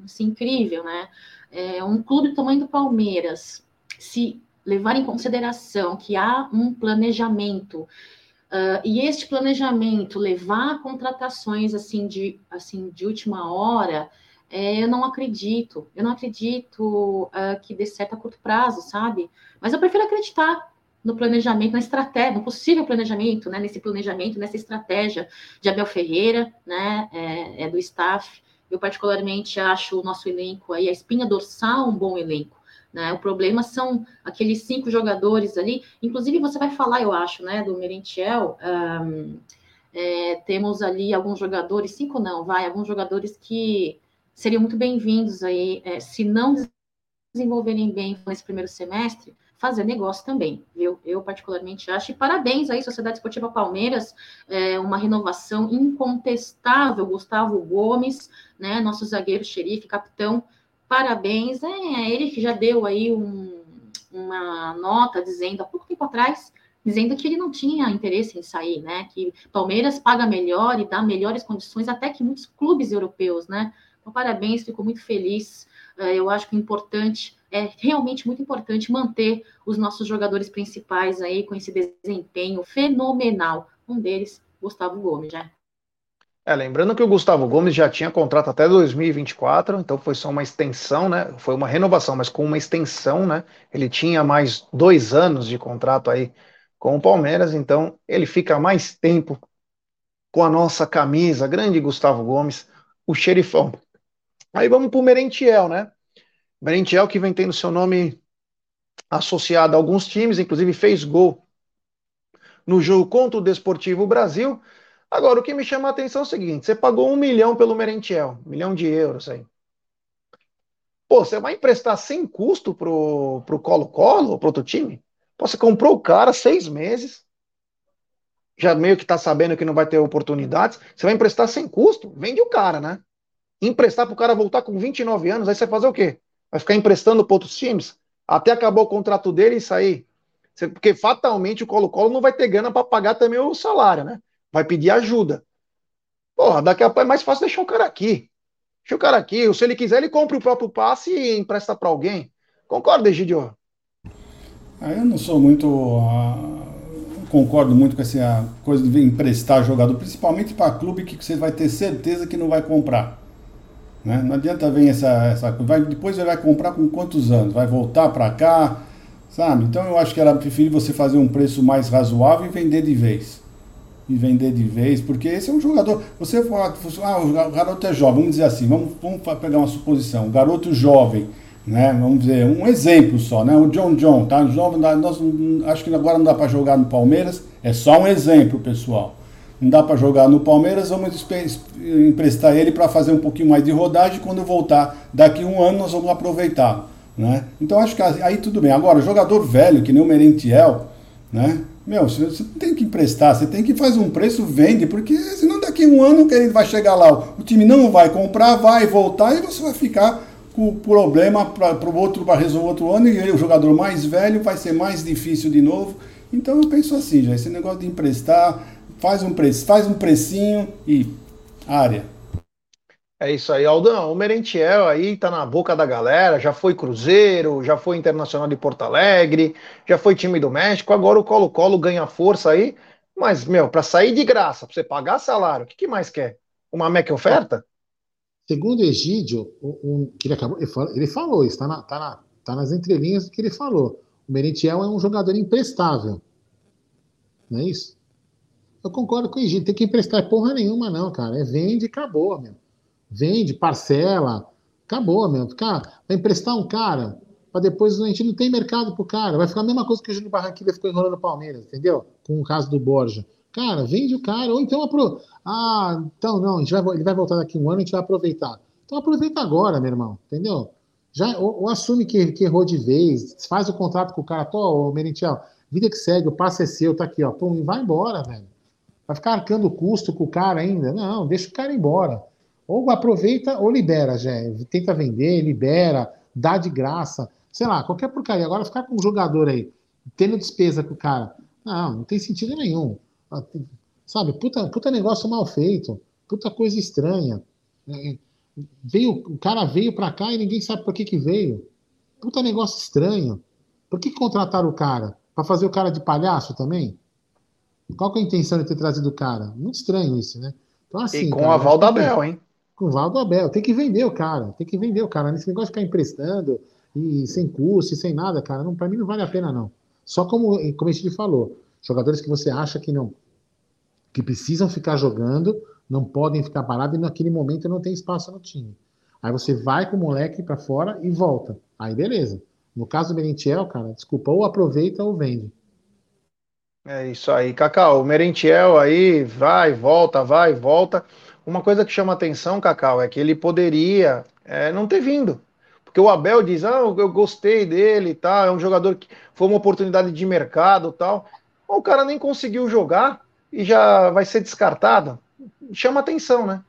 assim, incrível, né? É, um clube do tamanho do Palmeiras, se levar em consideração que há um planejamento uh, e este planejamento levar a contratações assim de assim de última hora, é, eu não acredito. Eu não acredito uh, que dê certo a curto prazo, sabe? Mas eu prefiro acreditar no planejamento, na estratégia, no possível planejamento, né, nesse planejamento, nessa estratégia de Abel Ferreira, né, é, é do staff, Eu particularmente acho o nosso elenco aí, a espinha dorsal, um bom elenco. Né? O problema são aqueles cinco jogadores ali. Inclusive, você vai falar, eu acho, né, do Merentiel. Um, é, temos ali alguns jogadores, cinco não, vai, alguns jogadores que seriam muito bem-vindos aí, é, se não desenvolverem bem nesse primeiro semestre, fazer negócio também, viu? Eu particularmente acho. E parabéns aí, Sociedade Esportiva Palmeiras, é, uma renovação incontestável, Gustavo Gomes, né? Nosso zagueiro xerife, capitão. Parabéns. É, ele que já deu aí um, uma nota dizendo há pouco tempo atrás dizendo que ele não tinha interesse em sair, né? Que Palmeiras paga melhor e dá melhores condições até que muitos clubes europeus, né? Então, parabéns, fico muito feliz. É, eu acho que é importante, é realmente muito importante manter os nossos jogadores principais aí com esse desempenho fenomenal. Um deles, Gustavo Gomes, já. É, lembrando que o Gustavo Gomes já tinha contrato até 2024, então foi só uma extensão, né? Foi uma renovação, mas com uma extensão, né? Ele tinha mais dois anos de contrato aí com o Palmeiras, então ele fica mais tempo com a nossa camisa, grande Gustavo Gomes, o xerifão. Aí vamos para o Merentiel, né? Merentiel que vem tendo seu nome associado a alguns times, inclusive fez gol no jogo contra o Desportivo Brasil. Agora, o que me chama a atenção é o seguinte: você pagou um milhão pelo Merentiel, um milhão de euros aí. Pô, você vai emprestar sem custo pro, pro Colo-Colo, pro outro time? Pô, você comprou o cara seis meses, já meio que tá sabendo que não vai ter oportunidades, você vai emprestar sem custo? Vende o cara, né? Emprestar para o cara voltar com 29 anos, aí você vai fazer o quê? Vai ficar emprestando para outros times? Até acabar o contrato dele e sair? Porque fatalmente o Colo-Colo não vai ter grana para pagar também o salário, né? Vai pedir ajuda. Porra, daqui a pouco é mais fácil deixar o cara aqui. Deixa o cara aqui. Se ele quiser, ele compra o próprio passe e empresta para alguém. Concorda, Egidio? Ah, eu não sou muito. Uh, concordo muito com essa coisa de emprestar jogador, principalmente para clube que você vai ter certeza que não vai comprar. Né? Não adianta vir essa, essa vai, depois ele vai comprar com quantos anos? Vai voltar para cá, sabe? Então eu acho que era preferível você fazer um preço mais razoável e vender de vez. E vender de vez, porque esse é um jogador. Você fala, ah, o garoto é jovem, vamos dizer assim, vamos, vamos pegar uma suposição, um garoto jovem, né? Vamos dizer, um exemplo só, né? O John John, tá? Jovem, nós, acho que agora não dá para jogar no Palmeiras, é só um exemplo, pessoal não dá para jogar no Palmeiras, vamos emprestar ele para fazer um pouquinho mais de rodagem. Quando voltar daqui um ano, nós vamos aproveitar. Né? Então acho que aí tudo bem. Agora, jogador velho, que nem o Merentiel, né? Meu, você, tem que emprestar, você tem que fazer um preço, vende, porque senão daqui um ano que ele vai chegar lá, o time não vai comprar, vai voltar e você vai ficar com o problema para o outro para resolver outro ano e o jogador mais velho vai ser mais difícil de novo. Então eu penso assim, já esse negócio de emprestar, faz um preço, faz um precinho e área. É isso aí, Aldão. O Merentiel aí tá na boca da galera, já foi Cruzeiro, já foi Internacional de Porto Alegre, já foi time do México, agora o Colo-Colo ganha força aí, mas, meu, para sair de graça, para você pagar salário, o que, que mais quer? Uma MEC oferta? Segundo Egídio, o, o, que ele, acabou, ele, falou, ele falou isso, tá, na, tá, na, tá nas entrelinhas do que ele falou. O Merentiel é um jogador imprestável. Não é isso? Eu concordo com o Egito, tem que emprestar porra nenhuma, não, cara. É vende e acabou, meu. Vende, parcela, acabou, meu. Cara, vai emprestar um cara, para depois a gente não tem mercado pro cara. Vai ficar a mesma coisa que o Júnior Barranquilla ficou enrolando o Palmeiras, entendeu? Com o caso do Borja. Cara, vende o cara, ou então apro... Ah, então não, a gente vai, ele vai voltar daqui um ano, a gente vai aproveitar. Então aproveita agora, meu irmão, entendeu? Já, ou, ou assume que, que, errou de vez, faz o contrato com o cara, pô, Merentiel, vida que segue, o passe é seu, tá aqui, ó, pô, vai embora, velho. Vai ficar arcando custo com o cara ainda? Não, deixa o cara embora. Ou aproveita ou libera, já. Tenta vender, libera, dá de graça. Sei lá, qualquer porcaria. Agora ficar com um jogador aí, tendo despesa com o cara. Não, não tem sentido nenhum. Sabe, puta, puta negócio mal feito. Puta coisa estranha. É, veio, o cara veio pra cá e ninguém sabe por que, que veio. Puta negócio estranho. Por que contrataram o cara? Pra fazer o cara de palhaço também? Qual que é a intenção de ter trazido o cara? Muito estranho isso, né? Então, assim, e com cara, o aval do Abel, hein? Com o aval do Abel. Tem que vender o cara. Tem que vender o cara. Nesse negócio de ficar emprestando e sem custo e sem nada, cara, não, pra mim não vale a pena, não. Só como, como a gente falou, jogadores que você acha que não, que precisam ficar jogando, não podem ficar parados e naquele momento não tem espaço no time. Aí você vai com o moleque para fora e volta. Aí beleza. No caso do Merentiel, cara, desculpa, ou aproveita ou vende. É isso aí, Cacau. O Merentiel aí vai, volta, vai, volta. Uma coisa que chama atenção, Cacau, é que ele poderia é, não ter vindo. Porque o Abel diz, ah, eu gostei dele e tal, é um jogador que foi uma oportunidade de mercado tal. O cara nem conseguiu jogar e já vai ser descartado. Chama atenção, né?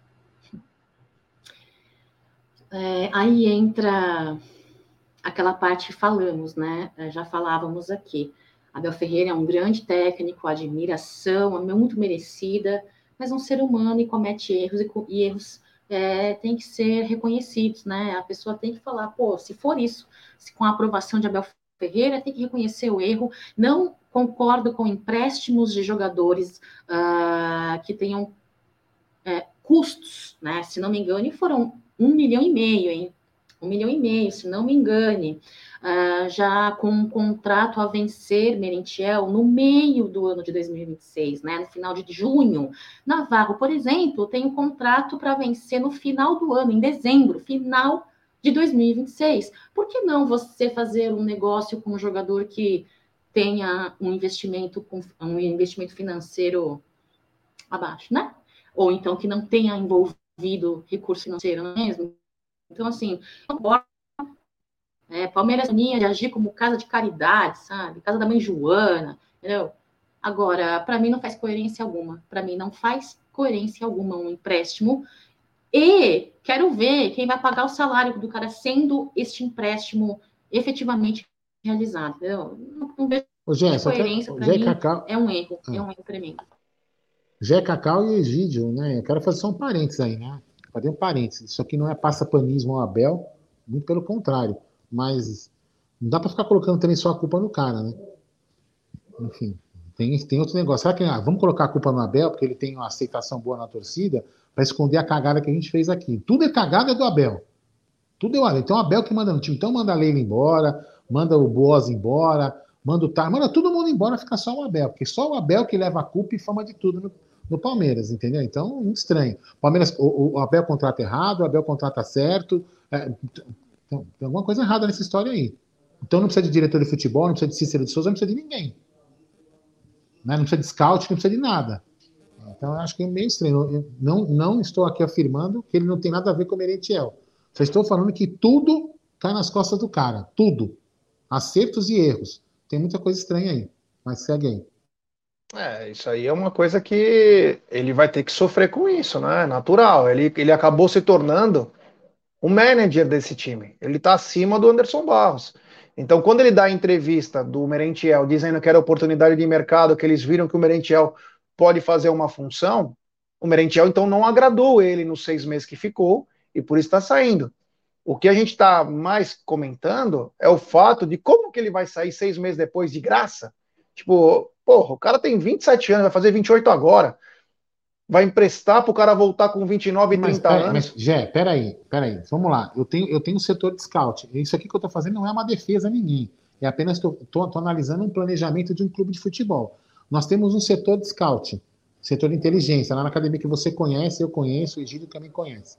É, aí entra aquela parte que falamos, né? É, já falávamos aqui. Abel Ferreira é um grande técnico, admiração, é muito merecida, mas é um ser humano e comete erros e, e erros é, têm que ser reconhecidos, né? A pessoa tem que falar, pô, se for isso, se com a aprovação de Abel Ferreira, tem que reconhecer o erro. Não concordo com empréstimos de jogadores uh, que tenham é, custos, né? Se não me engano, foram um milhão e meio, hein? Um milhão e meio, se não me engane. Uh, já com um contrato a vencer Merentiel no meio do ano de 2026, né? No final de junho. Navarro, por exemplo, tem um contrato para vencer no final do ano, em dezembro, final de 2026. Por que não você fazer um negócio com um jogador que tenha um investimento um investimento financeiro abaixo, né? Ou então que não tenha envolvido recurso financeiro, mesmo? Então, assim, é, Palmeiras Uninha de agir como casa de caridade, sabe? Casa da mãe Joana, entendeu? Agora, para mim não faz coerência alguma. Para mim não faz coerência alguma um empréstimo. E quero ver quem vai pagar o salário do cara sendo este empréstimo efetivamente realizado. Entendeu? Não, não vejo Ô, Gé, coerência. Para mim Cacau... é um erro, é um erro tremendo. Jé Cacau e Egídio, né? Eu quero fazer só um parênteses aí, né? Fazer um parênteses. Isso aqui não é passapanismo ao Abel, muito pelo contrário. Mas não dá para ficar colocando também só a culpa no cara, né? Enfim, tem, tem outro negócio. Será que ah, vamos colocar a culpa no Abel, porque ele tem uma aceitação boa na torcida, para esconder a cagada que a gente fez aqui? Tudo é cagada do Abel. Tudo é o Abel. Então o Abel que manda no time. Então manda a Leila embora, manda o Boas embora, manda o Tar, manda todo mundo embora, fica só o Abel, porque só o Abel que leva a culpa e fama de tudo no, Palmeiras, entendeu? Então, muito estranho. Palmeiras, o, o Abel contrata errado, o Abel contrata certo. É, então, tem alguma coisa errada nessa história aí. Então não precisa de diretor de futebol, não precisa de Cícero de Souza, não precisa de ninguém. Né? Não precisa de scout, não precisa de nada. Então eu acho que é meio estranho. Eu não, não estou aqui afirmando que ele não tem nada a ver com o Merentiel. Só estou falando que tudo cai nas costas do cara. Tudo. Acertos e erros. Tem muita coisa estranha aí. Mas segue aí. É, isso aí é uma coisa que ele vai ter que sofrer com isso, né? Natural. Ele, ele acabou se tornando o manager desse time. Ele está acima do Anderson Barros. Então, quando ele dá a entrevista do Merentiel dizendo que era oportunidade de mercado, que eles viram que o Merentiel pode fazer uma função, o Merentiel então não agradou ele nos seis meses que ficou e por isso está saindo. O que a gente está mais comentando é o fato de como que ele vai sair seis meses depois de graça. Tipo, porra, o cara tem 27 anos, vai fazer 28 agora vai emprestar para o cara voltar com 29 e 30 mas, anos. Mas, Jé, peraí, peraí, vamos lá. Eu tenho, eu tenho um setor de scout. Isso aqui que eu estou fazendo não é uma defesa a ninguém. É apenas estou analisando um planejamento de um clube de futebol. Nós temos um setor de scout, setor de inteligência, lá na academia que você conhece, eu conheço, o Egílio também conhece.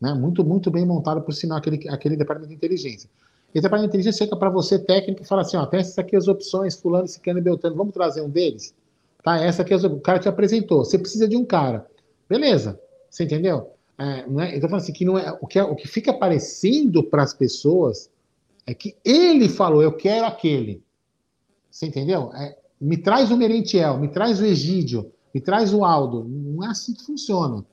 Né? Muito, muito bem montado, por sinal, aquele, aquele departamento de inteligência. Esse departamento de inteligência chega para você, técnico, e fala assim: ó, tem essas aqui as opções, fulano, ciclano e beltrano, vamos trazer um deles? Tá? Essa aqui é o cara te apresentou. Você precisa de um cara. Beleza. Você entendeu? É, não é, então, assim, que não é, o, que é, o que fica aparecendo para as pessoas é que ele falou, eu quero aquele. Você entendeu? É, me traz o Merentiel, me traz o Egídio, me traz o Aldo. Não é assim que funciona.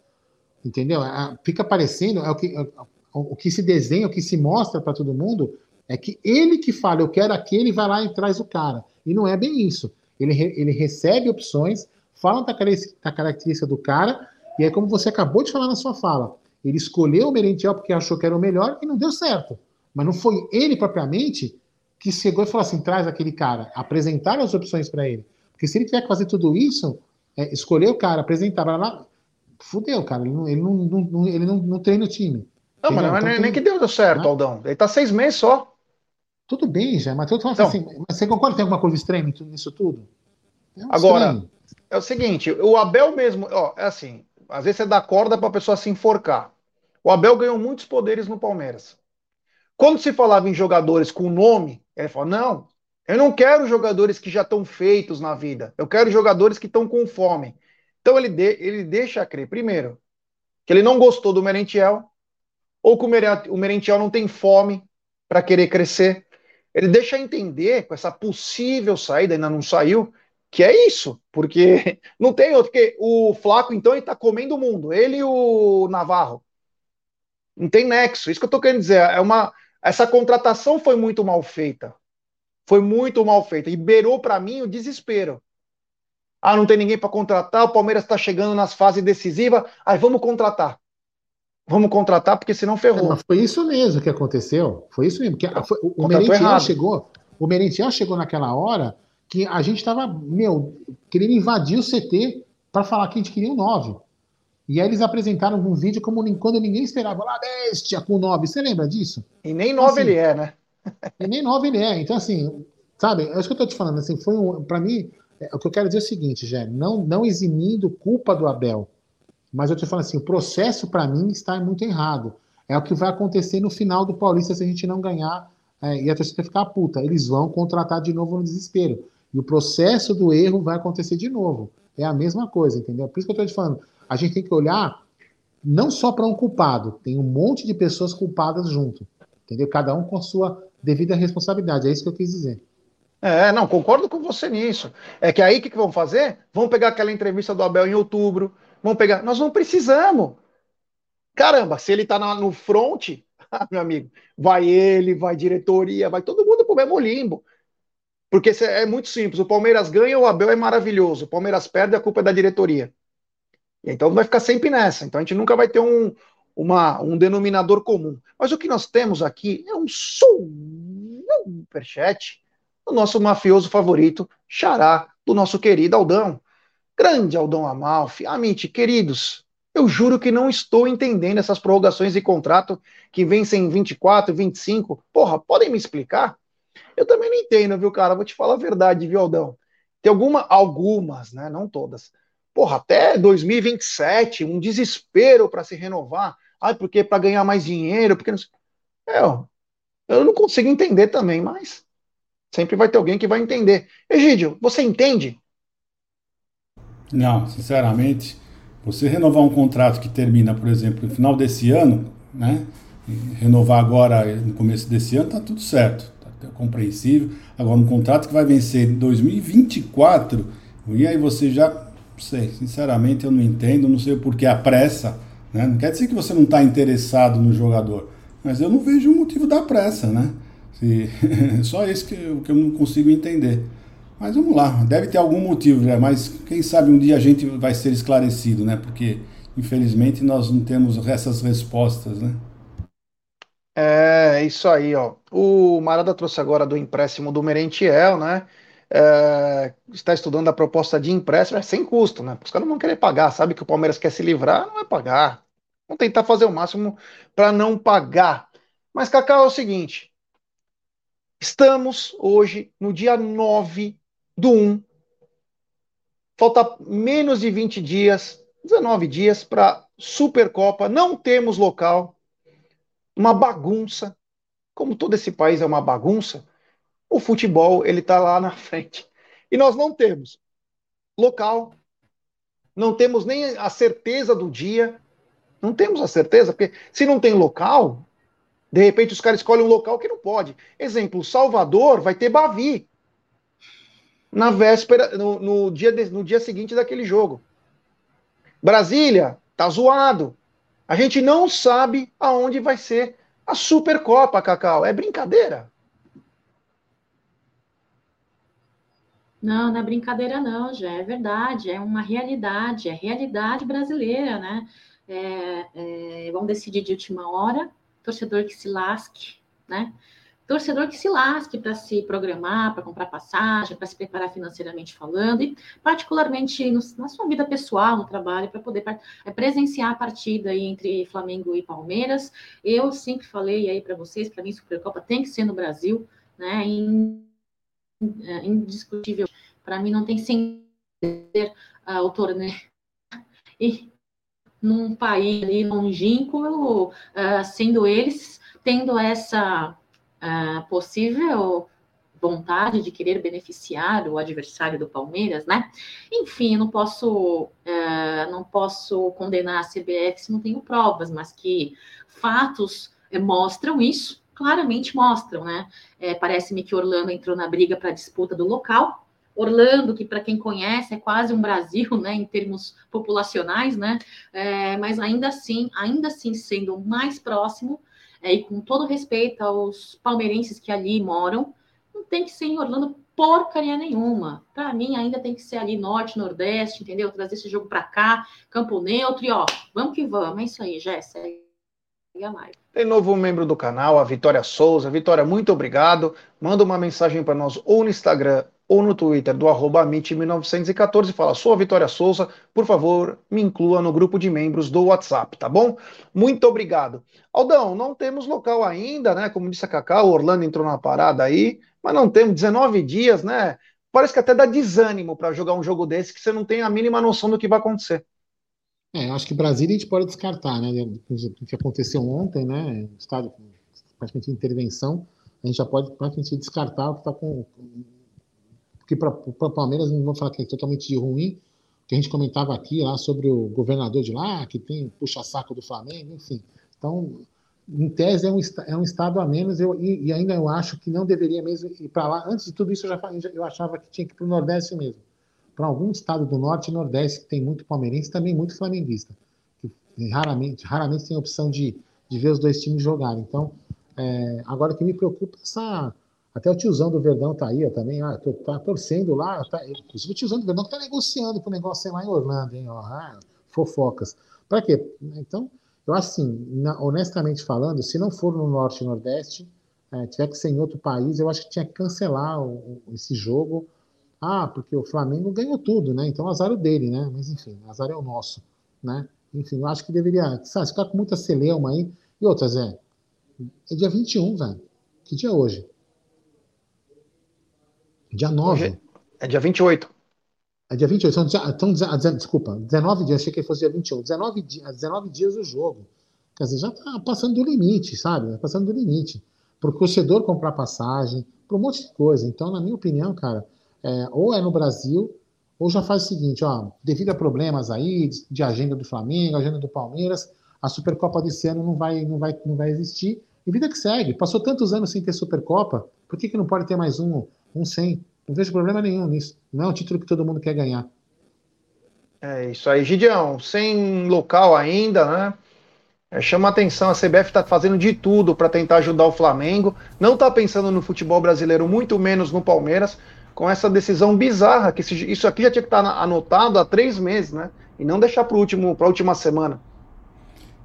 Entendeu? É, fica aparecendo, é o que, é, o que se desenha, o que se mostra para todo mundo, é que ele que fala, eu quero aquele, vai lá e traz o cara. E não é bem isso. Ele, ele recebe opções, fala da característica do cara, e é como você acabou de falar na sua fala. Ele escolheu o Merentiel porque achou que era o melhor e não deu certo. Mas não foi ele propriamente que chegou e falou assim: traz aquele cara, apresentar as opções para ele. Porque se ele tiver que fazer tudo isso, é, escolher o cara, apresentar lá, fudeu, cara. Ele não, ele não, não ele não, não treina o time. Não, mas não, então, nem, tem... que deu certo, Aldão. Ele tá seis meses só. Tudo bem, já, mas eu tô então, assim, mas você concorda que tem alguma coisa estranha nisso tudo? É um agora, estranho. é o seguinte, o Abel mesmo, ó, é assim, às vezes você dá corda para a pessoa se enforcar. O Abel ganhou muitos poderes no Palmeiras. Quando se falava em jogadores com nome, ele falou: não, eu não quero jogadores que já estão feitos na vida. Eu quero jogadores que estão com fome. Então ele, de, ele deixa crer, primeiro, que ele não gostou do Merentiel, ou que o Merentiel não tem fome para querer crescer. Ele deixa entender, com essa possível saída, ainda não saiu, que é isso, porque [LAUGHS] não tem outro. Porque o Flaco, então, ele tá comendo o mundo. Ele e o Navarro. Não tem nexo. Isso que eu tô querendo dizer. É uma, essa contratação foi muito mal feita. Foi muito mal feita. E beirou para mim o desespero. Ah, não tem ninguém para contratar, o Palmeiras está chegando nas fases decisivas. Aí vamos contratar. Vamos contratar, porque senão ferrou. É, foi isso mesmo que aconteceu. Foi isso mesmo. Porque foi, o, o Merentiel chegou. O Merentiel chegou naquela hora que a gente estava, meu, querendo invadir o CT para falar que a gente queria um 9. E aí eles apresentaram um vídeo como quando ninguém esperava. Lá, bestia, com 9. Você lembra disso? E nem 9 assim, ele é, né? e nem 9 ele é. Então, assim, sabe, é isso que eu tô te falando. Assim, foi um. Para mim, é, o que eu quero dizer é o seguinte, Jé, não, não eximindo culpa do Abel. Mas eu te falo assim, o processo para mim está muito errado. É o que vai acontecer no final do Paulista se a gente não ganhar é, e a torcida ficar puta. Eles vão contratar de novo no desespero. E o processo do erro vai acontecer de novo. É a mesma coisa, entendeu? Por isso que eu estou te falando. A gente tem que olhar não só para um culpado, tem um monte de pessoas culpadas junto. Entendeu? Cada um com a sua devida responsabilidade. É isso que eu quis dizer. É, não, concordo com você nisso. É que aí o que, que vão fazer? Vão pegar aquela entrevista do Abel em outubro, vão pegar. Nós não precisamos. Caramba, se ele tá no front, [LAUGHS] meu amigo, vai ele, vai diretoria, vai todo mundo pro mesmo limbo. Porque é muito simples. O Palmeiras ganha, o Abel é maravilhoso. O Palmeiras perde, a culpa é da diretoria. Então vai ficar sempre nessa. Então a gente nunca vai ter um, uma, um denominador comum. Mas o que nós temos aqui é um superchat do nosso mafioso favorito, Xará, do nosso querido Aldão. Grande Aldão Amalfi. Amite, queridos, eu juro que não estou entendendo essas prorrogações de contrato que vencem em 24, 25. Porra, podem me explicar? Eu também não entendo, viu, cara? Vou te falar a verdade, viu, Aldão? Tem alguma, algumas, né? Não todas. Porra, até 2027, um desespero para se renovar. Ai, porque para ganhar mais dinheiro, porque não É, ó, eu não consigo entender também, mas sempre vai ter alguém que vai entender. Egídio, você entende? Não, sinceramente, você renovar um contrato que termina, por exemplo, no final desse ano, né? Renovar agora no começo desse ano, tá tudo certo é compreensível. Agora, um contrato que vai vencer em 2024, e aí você já, não sei, sinceramente eu não entendo, não sei por que a pressa, né? Não quer dizer que você não está interessado no jogador, mas eu não vejo o motivo da pressa, né? Se, [LAUGHS] só isso que que eu não consigo entender. Mas vamos lá, deve ter algum motivo, né? mas quem sabe um dia a gente vai ser esclarecido, né? Porque infelizmente nós não temos essas respostas, né? É, isso aí, ó. O Marada trouxe agora do empréstimo do Merentiel, né? É, está estudando a proposta de empréstimo, é sem custo, né? Os caras não vão querer pagar, sabe que o Palmeiras quer se livrar, não vai pagar. Vão tentar fazer o máximo para não pagar. Mas, Cacau, é o seguinte: estamos hoje no dia 9 do 1. Falta menos de 20 dias, 19 dias para Supercopa. Não temos local uma bagunça. Como todo esse país é uma bagunça, o futebol ele está lá na [LAUGHS] frente. E nós não temos local, não temos nem a certeza do dia, não temos a certeza, porque se não tem local, de repente os caras escolhem um local que não pode. Exemplo, Salvador vai ter Bavi na véspera, no, no dia, no dia seguinte daquele jogo. Brasília tá zoado. A gente não sabe aonde vai ser a Supercopa, Cacau. É brincadeira? Não, não é brincadeira não, já é verdade, é uma realidade, é realidade brasileira, né? É, é, vamos decidir de última hora, torcedor que se lasque, né? Torcedor que se lasque para se programar, para comprar passagem, para se preparar financeiramente falando, e particularmente no, na sua vida pessoal, no trabalho, para poder é, presenciar a partida entre Flamengo e Palmeiras. Eu sempre falei aí para vocês, para mim, Supercopa tem que ser no Brasil, né? É, indiscutível. Para mim, não tem sem ser uh, o torneio. E num país ali longínquo, uh, sendo eles tendo essa uh, possível vontade de querer beneficiar o adversário do Palmeiras, né? Enfim, não posso uh, não posso condenar a CBF se não tenho provas, mas que fatos mostram isso, claramente mostram, né? É, Parece-me que Orlando entrou na briga para a disputa do local, Orlando, que para quem conhece é quase um Brasil, [LAUGHS] né, em termos populacionais, né, é, mas ainda assim, ainda assim sendo mais próximo é, e com todo respeito aos palmeirenses que ali moram, não tem que ser em Orlando porcaria nenhuma. Para mim ainda tem que ser ali norte, nordeste, entendeu? Trazer esse jogo para cá, campo neutro e ó, vamos que vamos. É isso aí, Jéssica. Tem novo membro do canal, a Vitória Souza. Vitória, muito obrigado. Manda uma mensagem para nós ou no Instagram ou no Twitter do arroba 1914 fala, sou a Vitória Souza, por favor, me inclua no grupo de membros do WhatsApp, tá bom? Muito obrigado. Aldão, não temos local ainda, né? Como disse a Cacá, o Orlando entrou na parada aí, mas não temos 19 dias, né? Parece que até dá desânimo para jogar um jogo desse que você não tem a mínima noção do que vai acontecer. É, acho que Brasília a gente pode descartar, né? O que aconteceu ontem, né? Estado praticamente intervenção, a gente já pode praticamente descartar o que está com porque para o Palmeiras não vou falar que é totalmente ruim, que a gente comentava aqui lá sobre o governador de lá, que tem puxa-saco do Flamengo, enfim. Então, em tese, é um, é um estado a menos, eu, e, e, ainda eu acho que não deveria mesmo ir para lá. Antes de tudo isso, eu, já, eu achava que tinha que ir para o Nordeste mesmo. Para algum estado do Norte e Nordeste que tem muito palmeirense também muito flamenguista. Que raramente, raramente tem a opção de, de ver os dois times jogarem. Então, é, agora o que me preocupa é essa até o tiozão do Verdão tá aí ó, também, ah, tô, tá torcendo lá. Tá, inclusive o tiozão do Verdão tá negociando pro negócio lá em Orlando, hein? Ó, ah, fofocas. Para quê? Então, eu assim, na, honestamente falando, se não for no Norte e Nordeste, é, tiver que ser em outro país, eu acho que tinha que cancelar o, o, esse jogo. Ah, porque o Flamengo ganhou tudo, né? Então azar é o dele, né? Mas enfim, azar é o nosso, né? Enfim, eu acho que deveria, sabe, ficar com muita celeuma aí. E outra, Zé, é dia 21, velho. Que dia é hoje? Dia 9. É dia 28. É dia 28. São, então, desculpa, 19 dias, achei que fosse dia 21. 19, 19 dias o jogo. Quer dizer, já está passando do limite, sabe? Tá passando do limite. Para o torcedor comprar passagem, para um monte de coisa. Então, na minha opinião, cara, é, ou é no Brasil, ou já faz o seguinte, ó, devido a problemas aí de, de agenda do Flamengo, agenda do Palmeiras, a Supercopa desse ano não vai, não vai, não vai existir. E vida que segue. Passou tantos anos sem ter Supercopa, por que, que não pode ter mais um um 100. Não vejo problema nenhum nisso. Não é um título que todo mundo quer ganhar. É isso aí, Gideão. Sem local ainda, né? É, chama atenção, a CBF está fazendo de tudo para tentar ajudar o Flamengo. Não está pensando no futebol brasileiro, muito menos no Palmeiras, com essa decisão bizarra, que isso aqui já tinha que estar tá anotado há três meses, né? E não deixar para a última semana.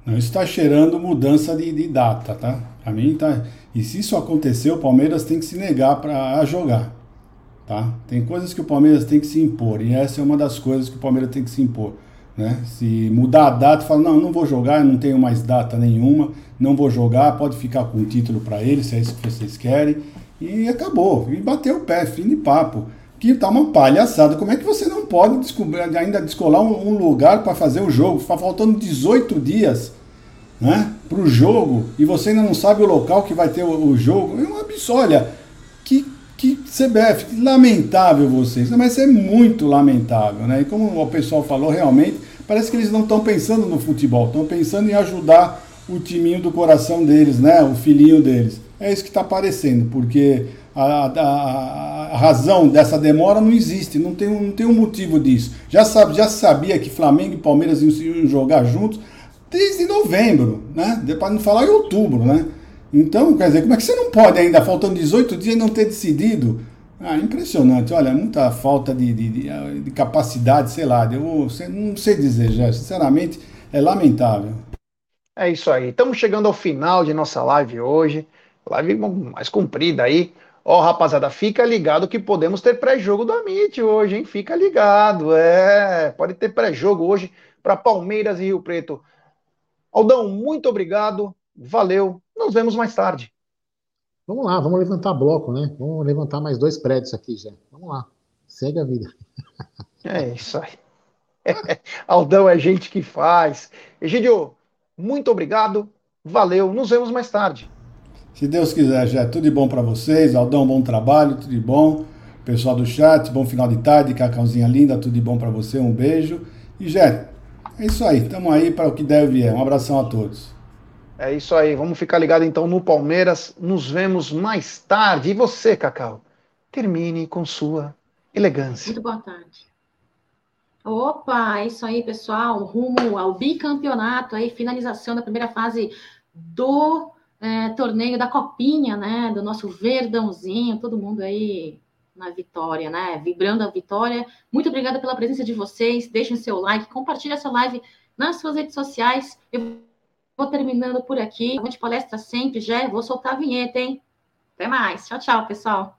Não, isso está cheirando mudança de, de data, tá? Para mim tá. E se isso acontecer, o Palmeiras tem que se negar para jogar. Tá? Tem coisas que o Palmeiras tem que se impor, e essa é uma das coisas que o Palmeiras tem que se impor. Né? Se mudar a data, fala, não, não vou jogar, não tenho mais data nenhuma, não vou jogar, pode ficar com o título para ele, se é isso que vocês querem. E acabou. E bateu o pé, fim de papo. Que tá uma palhaçada. Como é que você não pode descobrir, ainda descolar um, um lugar para fazer o jogo? Tá faltando 18 dias né, para o jogo e você ainda não sabe o local que vai ter o, o jogo, é um absurdo. Olha, que, que CBF, lamentável vocês, mas é muito lamentável. Né? E como o pessoal falou, realmente, parece que eles não estão pensando no futebol, estão pensando em ajudar o timinho do coração deles, né, o filhinho deles. É isso que está aparecendo, porque a, a, a, razão dessa demora não existe, não tem, não tem um motivo disso. Já, sabe, já sabia que Flamengo e Palmeiras iam jogar juntos, desde novembro, né? Para não falar em outubro, né? Então, quer dizer, como é que você não pode ainda, faltando 18 dias, não ter decidido? Ah, impressionante, olha, muita falta de, de, de capacidade, sei lá, eu não sei dizer, já, sinceramente, é lamentável. É isso aí, estamos chegando ao final de nossa live hoje, live mais comprida aí. Ó, oh, rapaziada, fica ligado que podemos ter pré-jogo do Amit hoje, hein? Fica ligado, é, pode ter pré-jogo hoje para Palmeiras e Rio Preto. Aldão, muito obrigado, valeu, nos vemos mais tarde. Vamos lá, vamos levantar bloco, né? Vamos levantar mais dois prédios aqui já. Vamos lá, segue a vida. [LAUGHS] É isso aí. [LAUGHS] Aldão é gente que faz. Egidio, muito obrigado. Valeu. Nos vemos mais tarde. Se Deus quiser, já tudo de bom para vocês. Aldão, bom trabalho, tudo de bom. Pessoal do chat, bom final de tarde. Cacauzinha linda, tudo de bom para você. Um beijo. E, Jé, é isso aí. Estamos aí para o que deve vier. Um abração a todos. É isso aí. Vamos ficar ligado então no Palmeiras. Nos vemos mais tarde. E você, Cacau? Termine com sua elegância. Muito boa tarde. Opa, é isso aí, pessoal. Rumo ao bicampeonato, aí, finalização da primeira fase do é, torneio da Copinha, né? Do nosso Verdãozinho, todo mundo aí na vitória, né? Vibrando a vitória. Muito obrigada pela presença de vocês. Deixem seu like, compartilhe essa live nas suas redes sociais. Eu vou terminando por aqui. A gente palestra sempre, já vou soltar a vinheta, hein? Até mais. Tchau, tchau, pessoal.